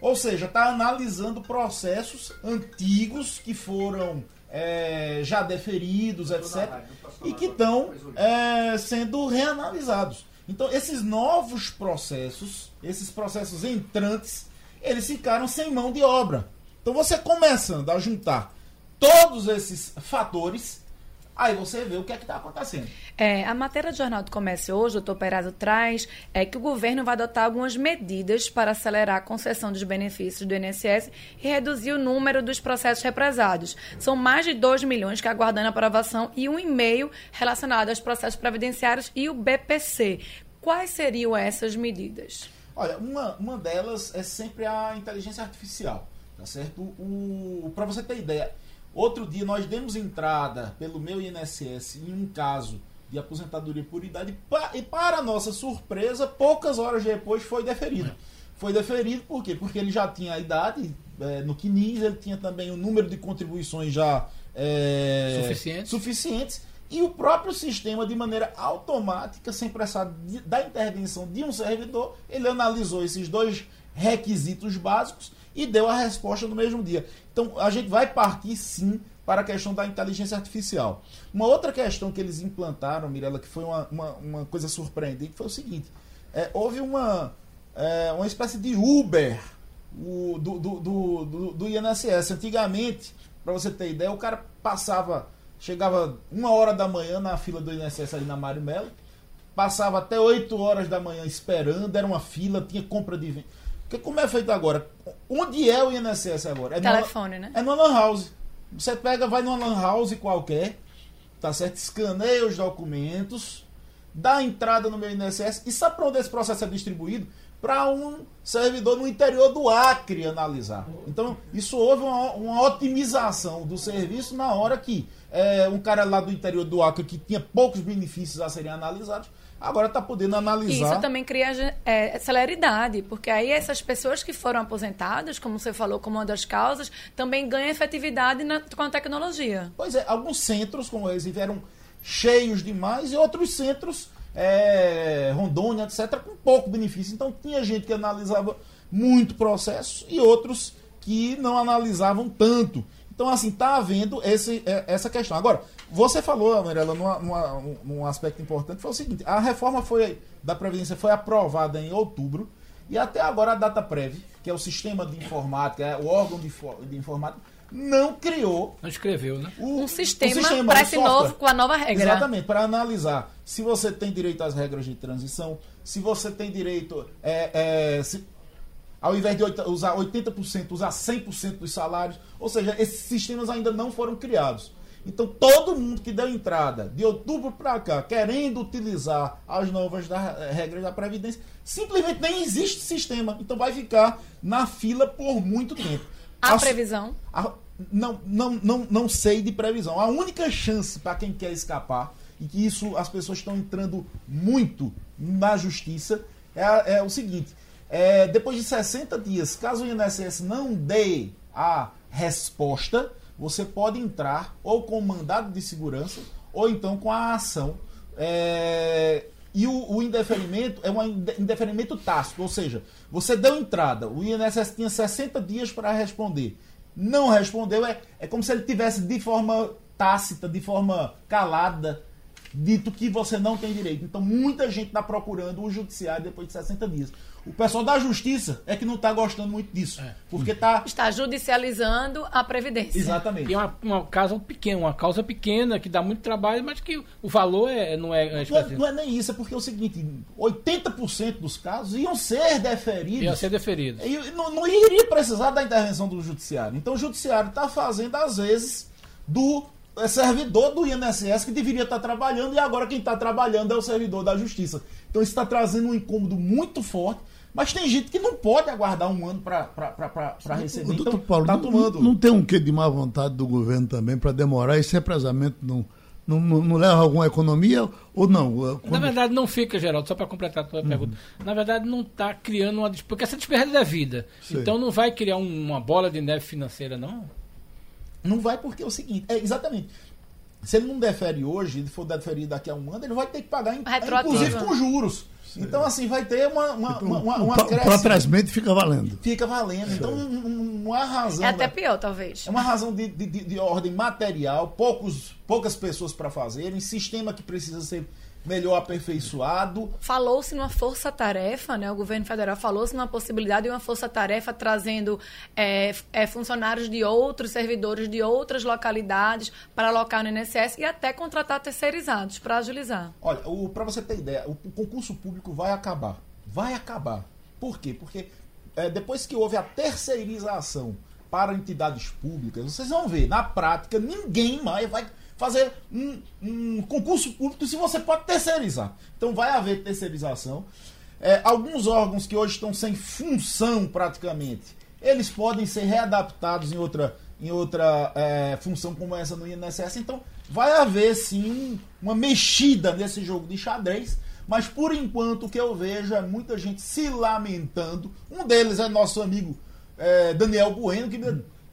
Ou seja, está analisando processos antigos que foram é, já deferidos, etc. E que estão é, sendo reanalisados. Então, esses novos processos, esses processos entrantes, eles ficaram sem mão de obra. Então, você começando a juntar todos esses fatores, aí você vê o que é que está acontecendo. É, a matéria do Jornal do Comércio hoje, o doutor Perazzo traz, é que o governo vai adotar algumas medidas para acelerar a concessão dos benefícios do INSS e reduzir o número dos processos represados. São mais de 2 milhões que aguardando aprovação e um e-mail relacionado aos processos previdenciários e o BPC. Quais seriam essas medidas? Olha, uma, uma delas é sempre a inteligência artificial, tá certo? Para você ter ideia, outro dia nós demos entrada pelo meu INSS em um caso de aposentadoria por idade e para nossa surpresa, poucas horas depois foi deferido. Foi deferido por quê? Porque ele já tinha a idade eh, no CNIS, ele tinha também o número de contribuições já eh, Suficientes. suficientes e o próprio sistema, de maneira automática, sem precisar da intervenção de um servidor, ele analisou esses dois requisitos básicos e deu a resposta no mesmo dia. Então, a gente vai partir sim para a questão da inteligência artificial. Uma outra questão que eles implantaram, Mirella, que foi uma, uma, uma coisa surpreendente, foi o seguinte: é, houve uma, é, uma espécie de Uber o- do, do, do, do, do INSS. Antigamente, para você ter ideia, o cara passava, chegava uma hora da manhã na fila do INSS ali na Mário Melo, passava até 8 horas da manhã esperando, era uma fila, tinha compra de. Porque como é feito agora? Onde é o INSS agora? É Telefone, né? é numa lan house. Você pega, vai numa lan house qualquer, tá certo? Escaneia os documentos, dá entrada no meu INSS e sabe para onde esse processo é distribuído? Para um servidor no interior do Acre analisar. Então, isso houve uma, uma otimização do serviço na hora que é, um cara lá do interior do Acre que tinha poucos benefícios a serem analisados, agora está podendo E analisar. isso também cria é, celeridade, porque aí essas pessoas que foram aposentadas, como você falou, como uma das causas, também ganham efetividade na- com a tecnologia. Pois é, alguns centros, como eles eram cheios demais, e outros centros, é, Rondônia, etc., com pouco benefício. Então tinha gente que analisava muito processo e outros que não analisavam tanto. Então, assim, está havendo esse, é, essa questão. Agora, você falou, Amarela, numa, numa, num aspecto importante, foi o seguinte, a reforma foi, da Previdência foi aprovada em outubro, e até agora a data prévia, que é o sistema de informática, é o órgão de, de informática, não criou Não escreveu, né? o, Um sistema, sistema, para esse novo, com a nova regra. Exatamente, para analisar se você tem direito às regras de transição, se você tem direito, é, é, se- ao invés de usar 80%, usar 100% dos salários. Ou seja, esses sistemas ainda não foram criados. Então, todo mundo que deu entrada de outubro para cá, querendo utilizar as novas da- eh, regras da Previdência, simplesmente nem existe sistema. Então, vai ficar na fila por muito tempo. A As- previsão. a- não, não, não, não sei de previsão. A única chance para quem quer escapar, e que isso as pessoas estão entrando muito na justiça, é, a- é o seguinte: É, depois de 60 dias, caso o INSS não dê a resposta, você pode entrar ou com mandado de segurança ou então com a ação. É, e o, o, indeferimento é um indeferimento tácito, ou seja, você deu entrada, o INSS tinha 60 dias para responder. Não respondeu, é, é como se ele tivesse de forma tácita, de forma calada, dito que você não tem direito. Então muita gente está procurando o judiciário depois de 60 dias. O pessoal da justiça é que não está gostando muito disso. É. Porque tá... Está judicializando a Previdência. Exatamente. E é uma, uma causa pequena, uma causa pequena que dá muito trabalho, mas que o valor é, não é. Não é, não é nem isso, é porque é o seguinte: 80% dos casos iam ser deferidos. Iam ser deferidos. E não, não iria precisar da intervenção do judiciário. Então o judiciário está fazendo, às vezes, do é servidor do INSS que deveria estar trabalhando e agora quem está trabalhando é o servidor da Justiça. Então isso está trazendo um incômodo muito forte. Mas tem gente que não pode aguardar um ano para receber. Doutor então, Paulo, tá tomando... não, não, tem um quê de má vontade do governo também para demorar? Esse represamento não, não, não, não, leva a alguma economia ou não? Quando... Na verdade, não fica, Geraldo, só para completar a tua uhum. pergunta. Na verdade, não está criando uma. Porque essa despesa é vida. Sei. Então não vai criar uma bola de neve financeira, não? Não vai porque é o seguinte, é exatamente. Se ele não defere hoje, ele for deferir daqui a um ano, ele vai ter que pagar, inclusive com juros. Sim. Então, assim, vai ter uma. uma, então, uma, uma Propriamente fica valendo. Fica valendo. Então, uma razão. É até pior, talvez. É uma razão de, de, de ordem material, poucos, poucas pessoas para fazerem, sistema que precisa ser melhor aperfeiçoado. Falou-se numa força-tarefa, né? O governo federal falou-se numa possibilidade de uma força-tarefa trazendo é, é, funcionários de outros servidores de outras localidades para alocar no INSS e até contratar terceirizados para agilizar. Olha, para você ter ideia, o, o, concurso público vai acabar. Vai acabar. Por quê? Porque é, depois que houve a terceirização para entidades públicas, vocês vão ver, na prática, ninguém mais vai fazer um, um concurso público se você pode terceirizar. Então vai haver terceirização. É, alguns órgãos que hoje estão sem função praticamente, eles podem ser readaptados em outra, em outra é, função como essa no INSS. Então vai haver sim uma mexida nesse jogo de xadrez. Mas por enquanto o que eu vejo é muita gente se lamentando. Um deles é nosso amigo é, Daniel Bueno, que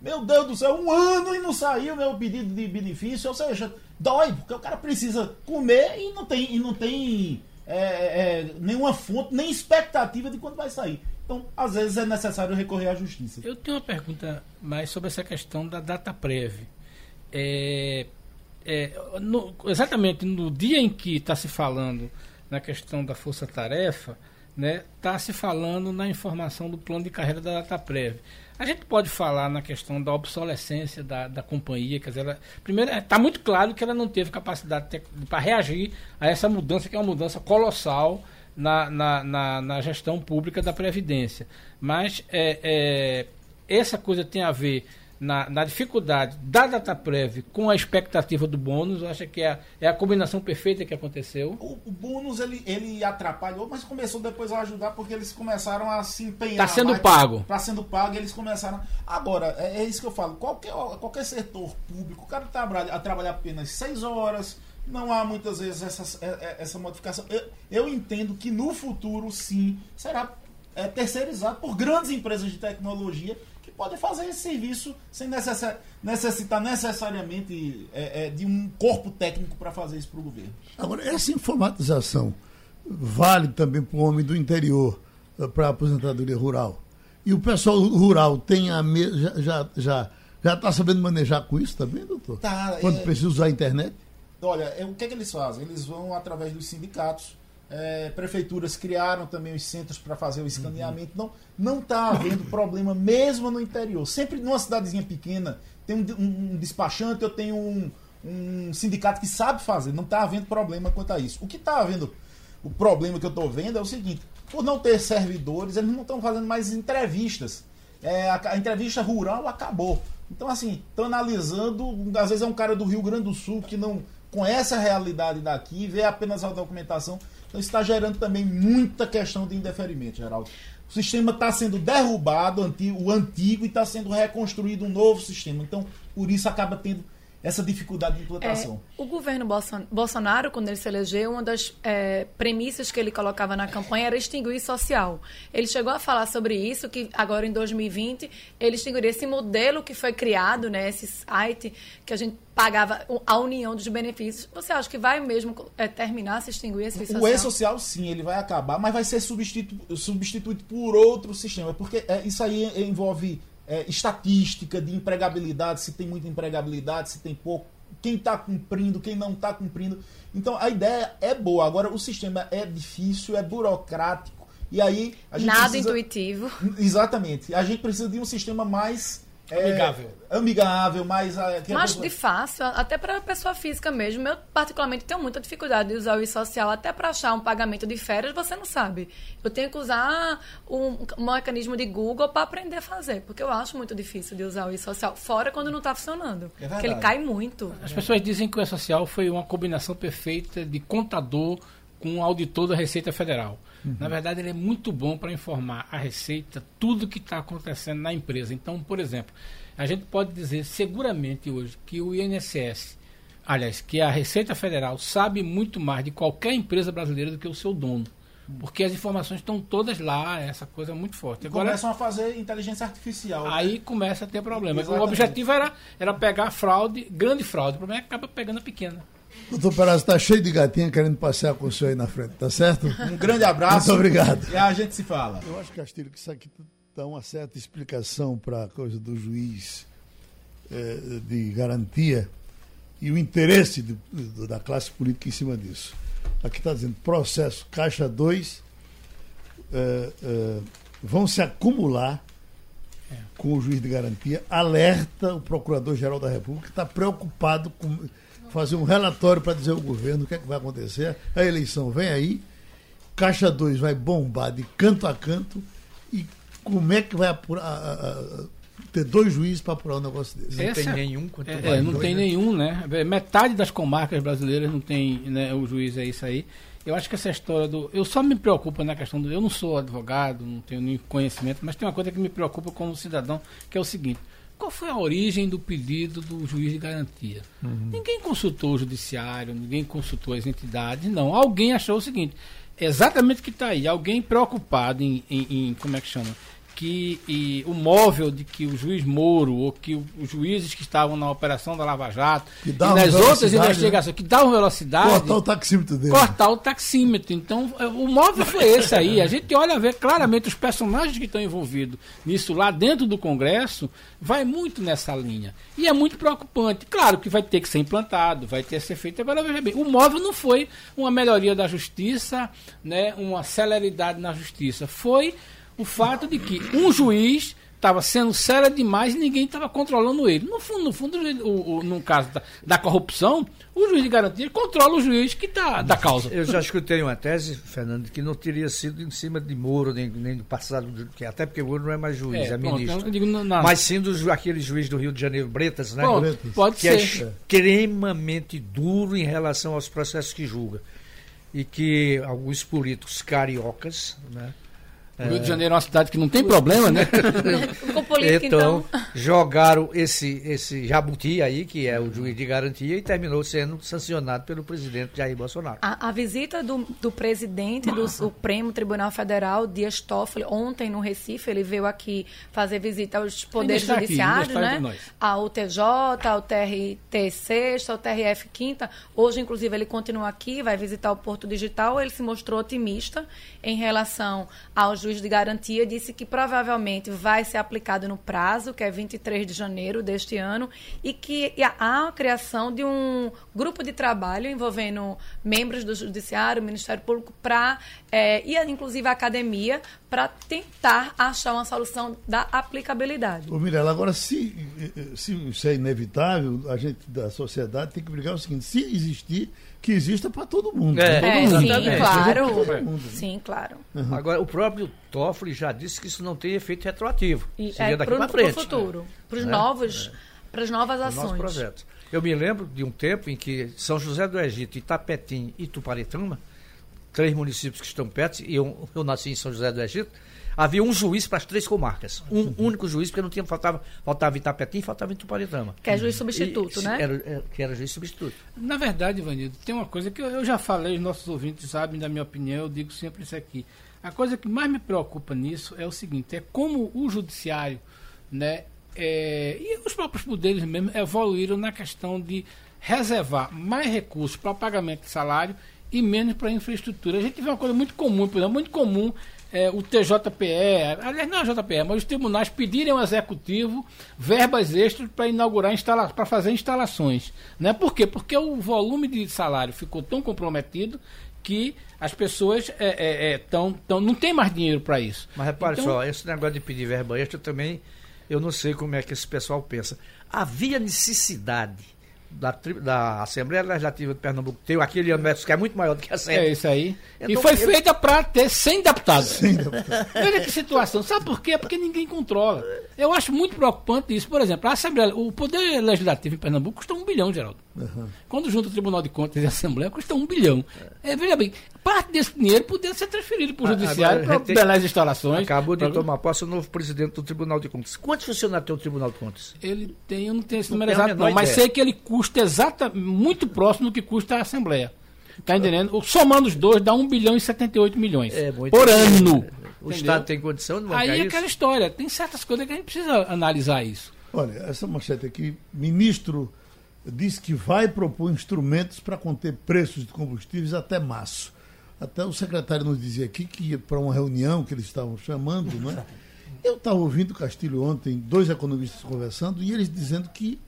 meu Deus do céu, um ano e não saiu meu pedido de benefício. Ou seja, dói, porque o cara precisa comer e não tem, e não tem é, é, nenhuma fonte, nem expectativa de quando vai sair. Então, às vezes é necessário recorrer à justiça. Eu tenho uma pergunta mais sobre essa questão da data prévia. É, é, no, exatamente no dia em que está se falando na questão da força-tarefa, está né, tá se falando na informação do plano de carreira da data prévia. A gente pode falar na questão da obsolescência da, da companhia, quer dizer, ela, primeiro, está muito claro que ela não teve capacidade para reagir a essa mudança, que é uma mudança colossal na, na, na, na gestão pública da Previdência. Mas é, é, essa coisa tem a ver na, na dificuldade da DataPrev com a expectativa do bônus, eu acho que é a, é a combinação perfeita que aconteceu. O, o, bônus ele, ele atrapalhou, mas começou depois a ajudar porque eles começaram a se empenhar. Está sendo pago. Está sendo pago eles começaram. Agora, é, é, isso que eu falo: qualquer, qualquer setor público, o cara trabalha, a trabalhar apenas seis horas. Não há muitas vezes essa, é, é, essa modificação. Eu, eu entendo que no futuro, sim, será é, terceirizado por grandes empresas de tecnologia podem fazer esse serviço sem necessar, necessitar necessariamente é, é, de um corpo técnico para fazer isso para o governo. Agora, essa informatização vale também para o homem do interior, eh, para a aposentadoria rural. E o pessoal rural tem a me... já já já está sabendo manejar com isso também, doutor? Tá, Quando é... precisa usar a internet? Olha, é, o que, é que eles fazem? Eles vão através dos sindicatos é, prefeituras criaram também os centros para fazer o escaneamento. Uhum. Não não está havendo problema mesmo no interior. Sempre numa cidadezinha pequena tem um, um, despachante, eu tenho um, um, sindicato que sabe fazer. Não está havendo problema quanto a isso. O que está havendo, o problema que eu estou vendo é o seguinte: por não ter servidores, eles não estão fazendo mais entrevistas. É, a, a entrevista rural acabou. Então, assim, estão analisando. Às vezes é um cara do Rio Grande do Sul que não conhece a realidade daqui, vê apenas a documentação então está gerando também muita questão de indeferimento, Geraldo. O sistema está sendo derrubado, o antigo, e está sendo reconstruído um novo sistema. Então, por isso acaba tendo essa dificuldade de implantação. É, o governo Bolsonaro, quando ele se elegeu, uma das é, premissas que ele colocava na campanha era extinguir social. Ele chegou a falar sobre isso, que agora em 2020 ele extinguiria esse modelo que foi criado, né, esse site que a gente pagava a união dos benefícios. Você acha que vai mesmo é, terminar, se extinguir esse social? O E-Social, sim, ele vai acabar, mas vai ser substitu substituído por outro sistema, porque é, isso aí envolve é, estatística de empregabilidade, se tem muita empregabilidade, se tem pouco, quem está cumprindo, quem não está cumprindo. Então a ideia é boa, agora o sistema é difícil, é burocrático, e aí a gente Nada precisa... intuitivo. Exatamente. A gente precisa de um sistema mais é, amigável. Amigável, mais. Ah, mais pessoa... de fácil, até para a pessoa física mesmo. Eu, particularmente, tenho muita dificuldade de usar o e-social, até para achar um pagamento de férias, você não sabe. Eu tenho que usar um, um mecanismo de Google para aprender a fazer, porque eu acho muito difícil de usar o e-social, fora quando não está funcionando. É porque ele cai muito. As pessoas dizem que o e-social foi uma combinação perfeita de contador com auditor da Receita Federal. Uhum. Na verdade, ele é muito bom para informar a Receita tudo que está acontecendo na empresa. Então, por exemplo, a gente pode dizer seguramente hoje que o INSS, aliás, que a Receita Federal sabe muito mais de qualquer empresa brasileira do que o seu dono. Porque as informações estão todas lá, essa coisa é muito forte. Agora, Começam a fazer inteligência artificial. Né? Aí né? começa a ter problema. Exatamente. O objetivo era, era pegar fraude, grande fraude. O problema é que acaba pegando a pequena. Doutor Perazzo está cheio de gatinha querendo passear com o senhor aí na frente, tá certo? Um grande abraço. Muito obrigado. E a gente se fala. Eu acho, Castilho, que isso aqui dá uma certa explicação para a coisa do juiz eh, de garantia e o interesse do, do, da classe política em cima disso. Aqui está dizendo processo Caixa 2 eh, eh, vão se acumular com o juiz de garantia, alerta o Procurador-Geral da República, que está preocupado com fazer um relatório para dizer ao governo o que, é que vai acontecer. A eleição vem aí, Caixa 2 vai bombar de canto a canto e como é que vai apurar, a, a, ter dois juízes para apurar um negócio desse? Não tem nenhum. É, é, não dois, tem né? nenhum, né? Metade das comarcas brasileiras não tem né, o juiz é isso aí. Eu acho que essa história do. Eu só me preocupo na questão do. Eu não sou advogado, não tenho nenhum conhecimento, mas tem uma coisa que me preocupa como cidadão, que é o seguinte: qual foi a origem do pedido do juiz de garantia? Uhum. Ninguém consultou o judiciário, ninguém consultou as entidades, não. Alguém achou o seguinte, exatamente o que está aí, alguém preocupado em, em, em, como é que chama? Que e, o móvel de que o juiz Moro ou que o, os juízes que estavam na operação da Lava Jato e nas outras né? investigações que davam velocidade cortar o taxímetro dele. cortar o taxímetro. Então é, o móvel foi esse aí. A gente olha a ver claramente os personagens que estão envolvidos nisso lá dentro do Congresso vai muito nessa linha. E é muito preocupante. Claro que vai ter que ser implantado vai ter que ser feito. Agora veja bem o móvel não foi uma melhoria da justiça né uma celeridade na justiça. Foi o fato de que um juiz estava sendo sério demais e ninguém estava controlando ele. No fundo, no fundo, o, o, no caso da, da, corrupção, o juiz de garantia controla o juiz que está da causa. Eu já escutei uma tese, Fernando, que não teria sido em cima de Moro, nem, nem do passado, que até porque Moro não é mais juiz, é, é pronto, ministro. Digo, não, não. Mas sim do, aquele juiz do Rio de Janeiro, Bretas, né? Pronto, pode que é ser. é extremamente duro em relação aos processos que julga. E que alguns políticos cariocas, né? O Rio de Janeiro é uma cidade que não tem problema, né? então, então, jogaram esse, esse jabuti aí, que é o juiz de garantia, e terminou sendo sancionado pelo presidente Jair Bolsonaro. A, a visita do, do presidente do Supremo Tribunal Federal, Dias Toffoli, ontem no Recife, ele veio aqui fazer visita aos poderes judiciários, aqui, né? Ao TJ, ao TRT 6, ao TRF 5 Hoje, inclusive, ele continua aqui, vai visitar o Porto Digital. Ele se mostrou otimista em relação aos juiz de garantia disse que provavelmente vai ser aplicado no prazo, que é 23 de janeiro deste ano, e que há a criação de um grupo de trabalho envolvendo membros do Judiciário, Ministério Público, para, é, e inclusive a academia, para tentar achar uma solução da aplicabilidade. Ô Mirella, agora, se, se isso é inevitável, a gente da sociedade tem que brigar o seguinte: se existir que exista para todo mundo. É, todo é mundo. sim, claro. Mundo, né? Sim, claro. Uhum. Agora, o próprio Toffoli já disse que isso não tem efeito retroativo. E Seria é daqui para frente. Para o futuro, para os né? novos, é. para as novas ações. projetos. Eu me lembro de um tempo em que São José do Egito, Itapetim e Tuparetama três municípios que estão perto, e eu, eu nasci em São José do Egito, havia um juiz para as três comarcas. Um único juiz, porque não tinha, faltava, faltava Itapetim e faltava Ituparitama. Que é juiz substituto, E- né? Era, era- que era juiz substituto. Na verdade, Ivanildo, tem uma coisa que eu, eu já falei, os nossos ouvintes sabem da minha opinião, eu digo sempre isso aqui. A coisa que mais me preocupa nisso é o seguinte, é como o judiciário, né, é, e os próprios poderes mesmo evoluíram na questão de reservar mais recursos para pagamento de salário e menos para infraestrutura. A gente vê uma coisa muito comum, por exemplo, muito comum é, o TJPE, aliás, não é o JPE, mas os tribunais pedirem ao executivo verbas extras para inaugurar, para fazer instalações. Né? Por quê? Porque o volume de salário ficou tão comprometido que as pessoas é, é, é, tão, tão, não tem mais dinheiro para isso. Mas repare Então- só, esse negócio de pedir verba extra também, eu não sei como é que esse pessoal pensa. Havia necessidade da, da Assembleia Legislativa de Pernambuco ter aquele anexo que é muito maior do que a É Assembleia. isso aí. e Então, foi eu- feita para ter 100 deputados. Olha que situação. Sabe por quê? Porque ninguém controla. Eu acho muito preocupante isso. Por exemplo, a Assembleia, o Poder Legislativo em Pernambuco custa um bilhão, Geraldo. Quando junta o Tribunal de Contas e a Assembleia, custa um bilhão. É, veja bem, parte desse dinheiro poderia ser transferido para o Agora, Judiciário, para tem- belas instalações. Acabou de pra- tomar posse o novo presidente do Tribunal de Contas. Quantos funcionários tem o Tribunal de Contas? Ele tem, eu não tenho esse número exato, não, mas ideia. sei que ele custa exata, muito próximo do que custa a Assembleia. Tá entendendo? Somando os dois, dá 1 bilhão e 78 milhões É por ano. O Entendeu? Estado tem condição de Aí é isso? aquela história. Tem certas coisas que a gente precisa analisar isso. Olha, essa manchete aqui, ministro diz que vai propor instrumentos para conter preços de combustíveis até março. Até o secretário nos dizia aqui que ia para uma reunião que eles estavam chamando, não é? Eu estava ouvindo o Castilho ontem, dois economistas conversando, e eles dizendo que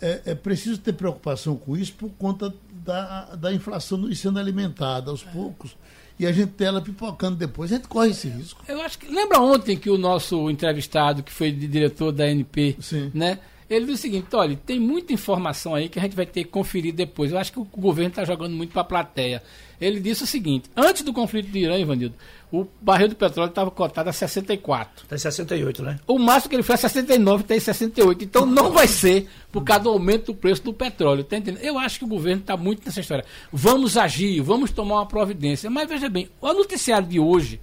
é, é preciso ter preocupação com isso por conta da, da inflação no- sendo alimentada aos poucos. E a gente tem ela pipocando depois. A gente corre esse risco. Eu acho que. Lembra ontem que o nosso entrevistado, que foi diretor da NP, Sim. né? Ele disse o seguinte: olha, tem muita informação aí que a gente vai ter que conferir depois. Eu acho que o governo está jogando muito para a plateia. Ele disse o seguinte: antes do conflito de Irã, Ivanildo, o barril do petróleo estava cotado a 64. Tem 68, né? O máximo que ele foi a 69, está em 68. Então não vai ser por causa do aumento do preço do petróleo. Tá entendendo? Eu acho que o governo está muito nessa história. Vamos agir, vamos tomar uma providência. Mas veja bem, o noticiário de hoje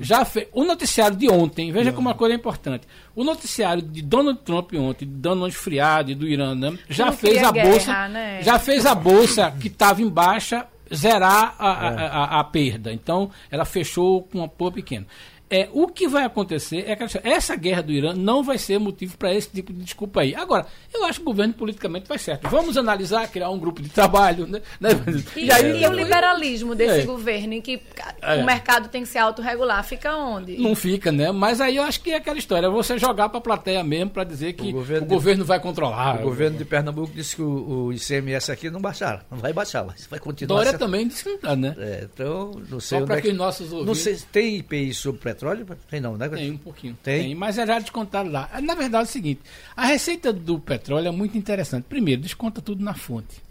já fez. O noticiário de ontem, veja como uma coisa é importante. O noticiário de Donald Trump ontem, dando uma esfriada e do Irã, né, já fez a guerra, bolsa. né? Já fez a bolsa que estava em baixa zerar a, a- É. a- a perda. Então, ela fechou com uma pôr pequena. É, o que vai acontecer é que essa guerra do Irã não vai ser motivo para esse tipo de desculpa aí. Agora, eu acho que o governo politicamente vai certo. Vamos analisar, criar um grupo de trabalho, né? né? E, e o liberalismo desse É. governo, em que É. o mercado tem que se autorregular, fica onde? Não fica, né? Mas aí eu acho que é aquela história, é você jogar para a plateia mesmo para dizer que o O governo, governo de- vai controlar. O governo de Pernambuco disse que o, o ICMS aqui não baixaram. Não vai baixar, mas vai continuar. Dória sendo- também disse que não tá, né? É, então, não sei Só para é que que... os nossos Não ouvintes... sei, tem IPI sobre petróleo? Tem não, né? Tem um pouquinho. Tem? mas é já descontado lá. Na verdade é o seguinte, a receita do petróleo é muito interessante. Primeiro, desconta tudo na fonte.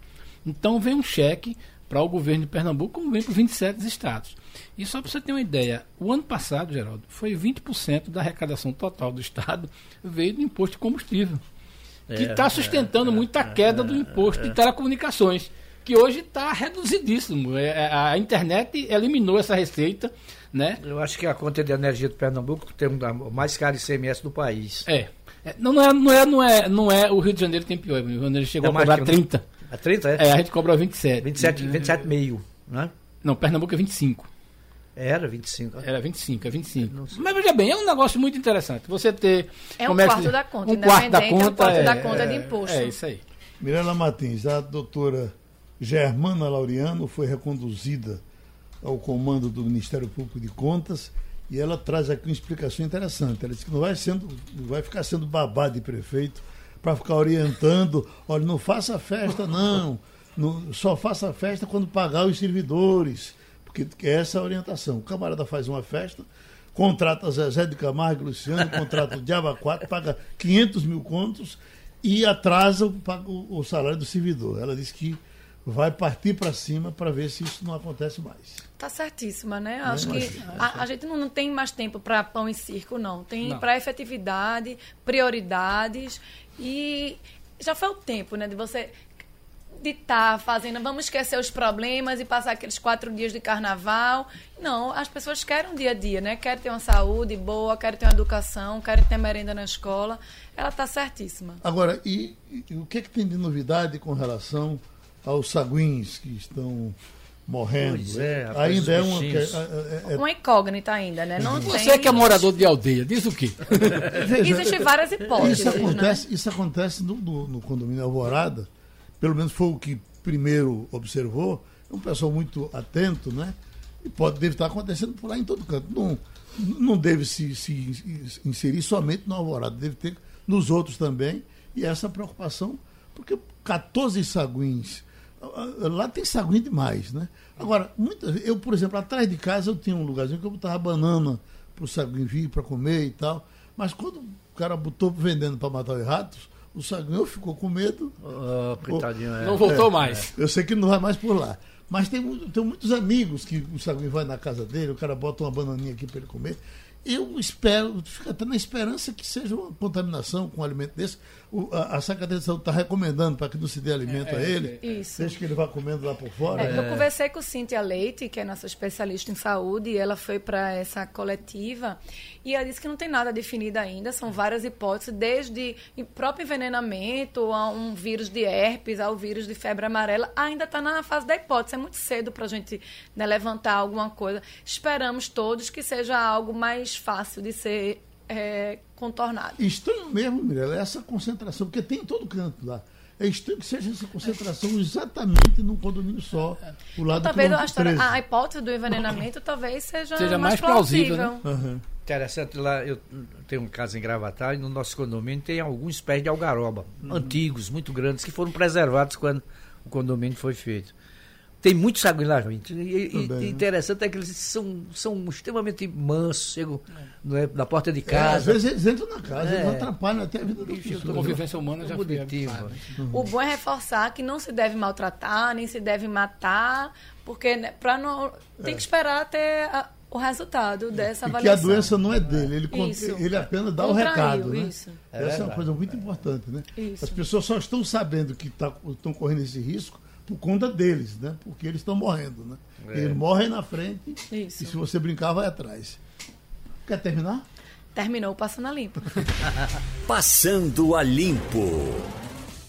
Então vem um cheque para o governo de Pernambuco, como vem para os 27 estados. E só para você ter uma ideia, o ano passado, Geraldo, foi 20% da arrecadação total do estado veio do imposto de combustível. Que É, está sustentando muito a queda do imposto de telecomunicações, que hoje está reduzidíssimo. É, é, A internet eliminou essa receita, né? Eu acho que a conta de energia de Pernambuco tem um o mais caro ICMS do país. É. É, Não, não, é, não, é, não, é, não é. O Rio de Janeiro tem pior. O Rio de Janeiro chegou É a mais cobrar que o- 30. É 30, é? É, a gente cobra 27. 27, 27,5, né? Não, Pernambuco é 25. Era 25. Era 25, é 25. Não. Mas veja bem, é um negócio muito interessante. Você ter. É um quarto de- da conta, Um quarto da independente, é um conta. quarto da conta de imposto. É isso aí. Mirela Martins, a doutora Germana Laureano foi reconduzida ao comando do Ministério Público de Contas e ela traz aqui uma explicação interessante. Ela disse que não vai, sendo, não vai ficar sendo babado de prefeito para ficar orientando, olha, não faça festa não, não- só faça festa quando pagar os servidores, porque que é essa a orientação. O camarada faz uma festa, contrata Zezé de Camargo e Luciano, contrata o Diaba 4, paga 500 mil contos e atrasa o, o- salário do servidor. Ela disse que vai partir para cima para ver se isso não acontece mais. Tá certíssima, né? Acho que a, a gente não, não tem mais tempo para pão e circo, não. Tem para efetividade, prioridades e já foi o tempo, né? De você de estar fazendo, vamos esquecer os problemas e passar aqueles quatro dias de carnaval. Não, as pessoas querem um dia a dia, né? Querem ter uma saúde boa, querem ter uma educação, querem ter merenda na escola. Ela está certíssima. Agora, e, e o que, é que tem de novidade com relação aos saguins que estão morrendo? Pois é, rapaz, ainda é uma. bichinhos. é- é- Uma incógnita ainda, né? Não Você tem... que é morador de aldeia, diz o quê? Existem várias hipóteses, Isso né? acontece, isso acontece no, no- no condomínio Alvorada, pelo menos foi o que primeiro observou, é um pessoal muito atento, né? E pode, deve estar acontecendo por lá em todo canto. Não, não deve se, se inserir somente no Alvorada, deve ter nos outros também. E essa preocupação, porque 14 saguins, lá tem saguim demais, né? Agora, muitas, eu, por exemplo, atrás de casa eu tinha um lugarzinho que eu botava banana para o saguim vir para comer e tal. Mas quando o cara botou vendendo para matar os ratos, o saguinho ficou com medo. Oh, coitadinho, é. Não voltou mais. Eu sei que não vai mais por lá. Mas tem, tem muitos amigos que o saguinho vai na casa dele, o cara bota uma bananinha aqui para ele comer. Eu espero, fico até na esperança que seja uma contaminação com um alimento desse. O- a, a Secretaria de Saúde está recomendando para que não se dê alimento a ele. Isso. Deixa que ele vá comendo lá por fora. É, Eu conversei com Cíntia Leite, que é nossa especialista em saúde, e ela foi para essa coletiva e ela disse que não tem nada definido ainda, são várias hipóteses, desde próprio envenenamento a um vírus de herpes, ao vírus de febre amarela, ainda está na fase da hipótese. É muito cedo para a gente né, levantar alguma coisa. Esperamos todos que seja algo mais fácil de ser é, contornado. Estranho mesmo, Mirella, essa concentração, porque tem em todo canto lá. É estranho que seja essa concentração exatamente num condomínio só, o lado Então, talvez do a, história- a hipótese do envenenamento talvez seja, Seja mais, mais plausível, plausível. né? 13. Aham. Interessante, lá eu tenho uma casa em Gravatar e no nosso condomínio tem alguns pés de algaroba, antigos, muito grandes, que foram preservados quando o condomínio foi feito. Tem muitos saguões lá, gente. E, e- Também, e né? interessante é que eles são, são extremamente mansos, chegam não é, na porta de É, às casa. vezes eles entram na casa, É. eles atrapalham até a vida eu tô A convivência humana já foi mano. O bom é reforçar que não se deve maltratar, nem se deve matar, porque né, pra não, tem que esperar ter a- o resultado dessa E que a avaliação. doença não é dele, ele, Isso. ele apenas dá o Contraiu, recado. Né? isso. É Essa é uma coisa muito importante. Né? Isso. As pessoas só estão sabendo que tá- estão correndo esse risco por conta deles, né? porque eles estão morrendo. Né? É. Eles morrem na frente Isso. e se você brincar, vai atrás. Quer terminar? Terminou o Passando a Limpo. Passando a Limpo.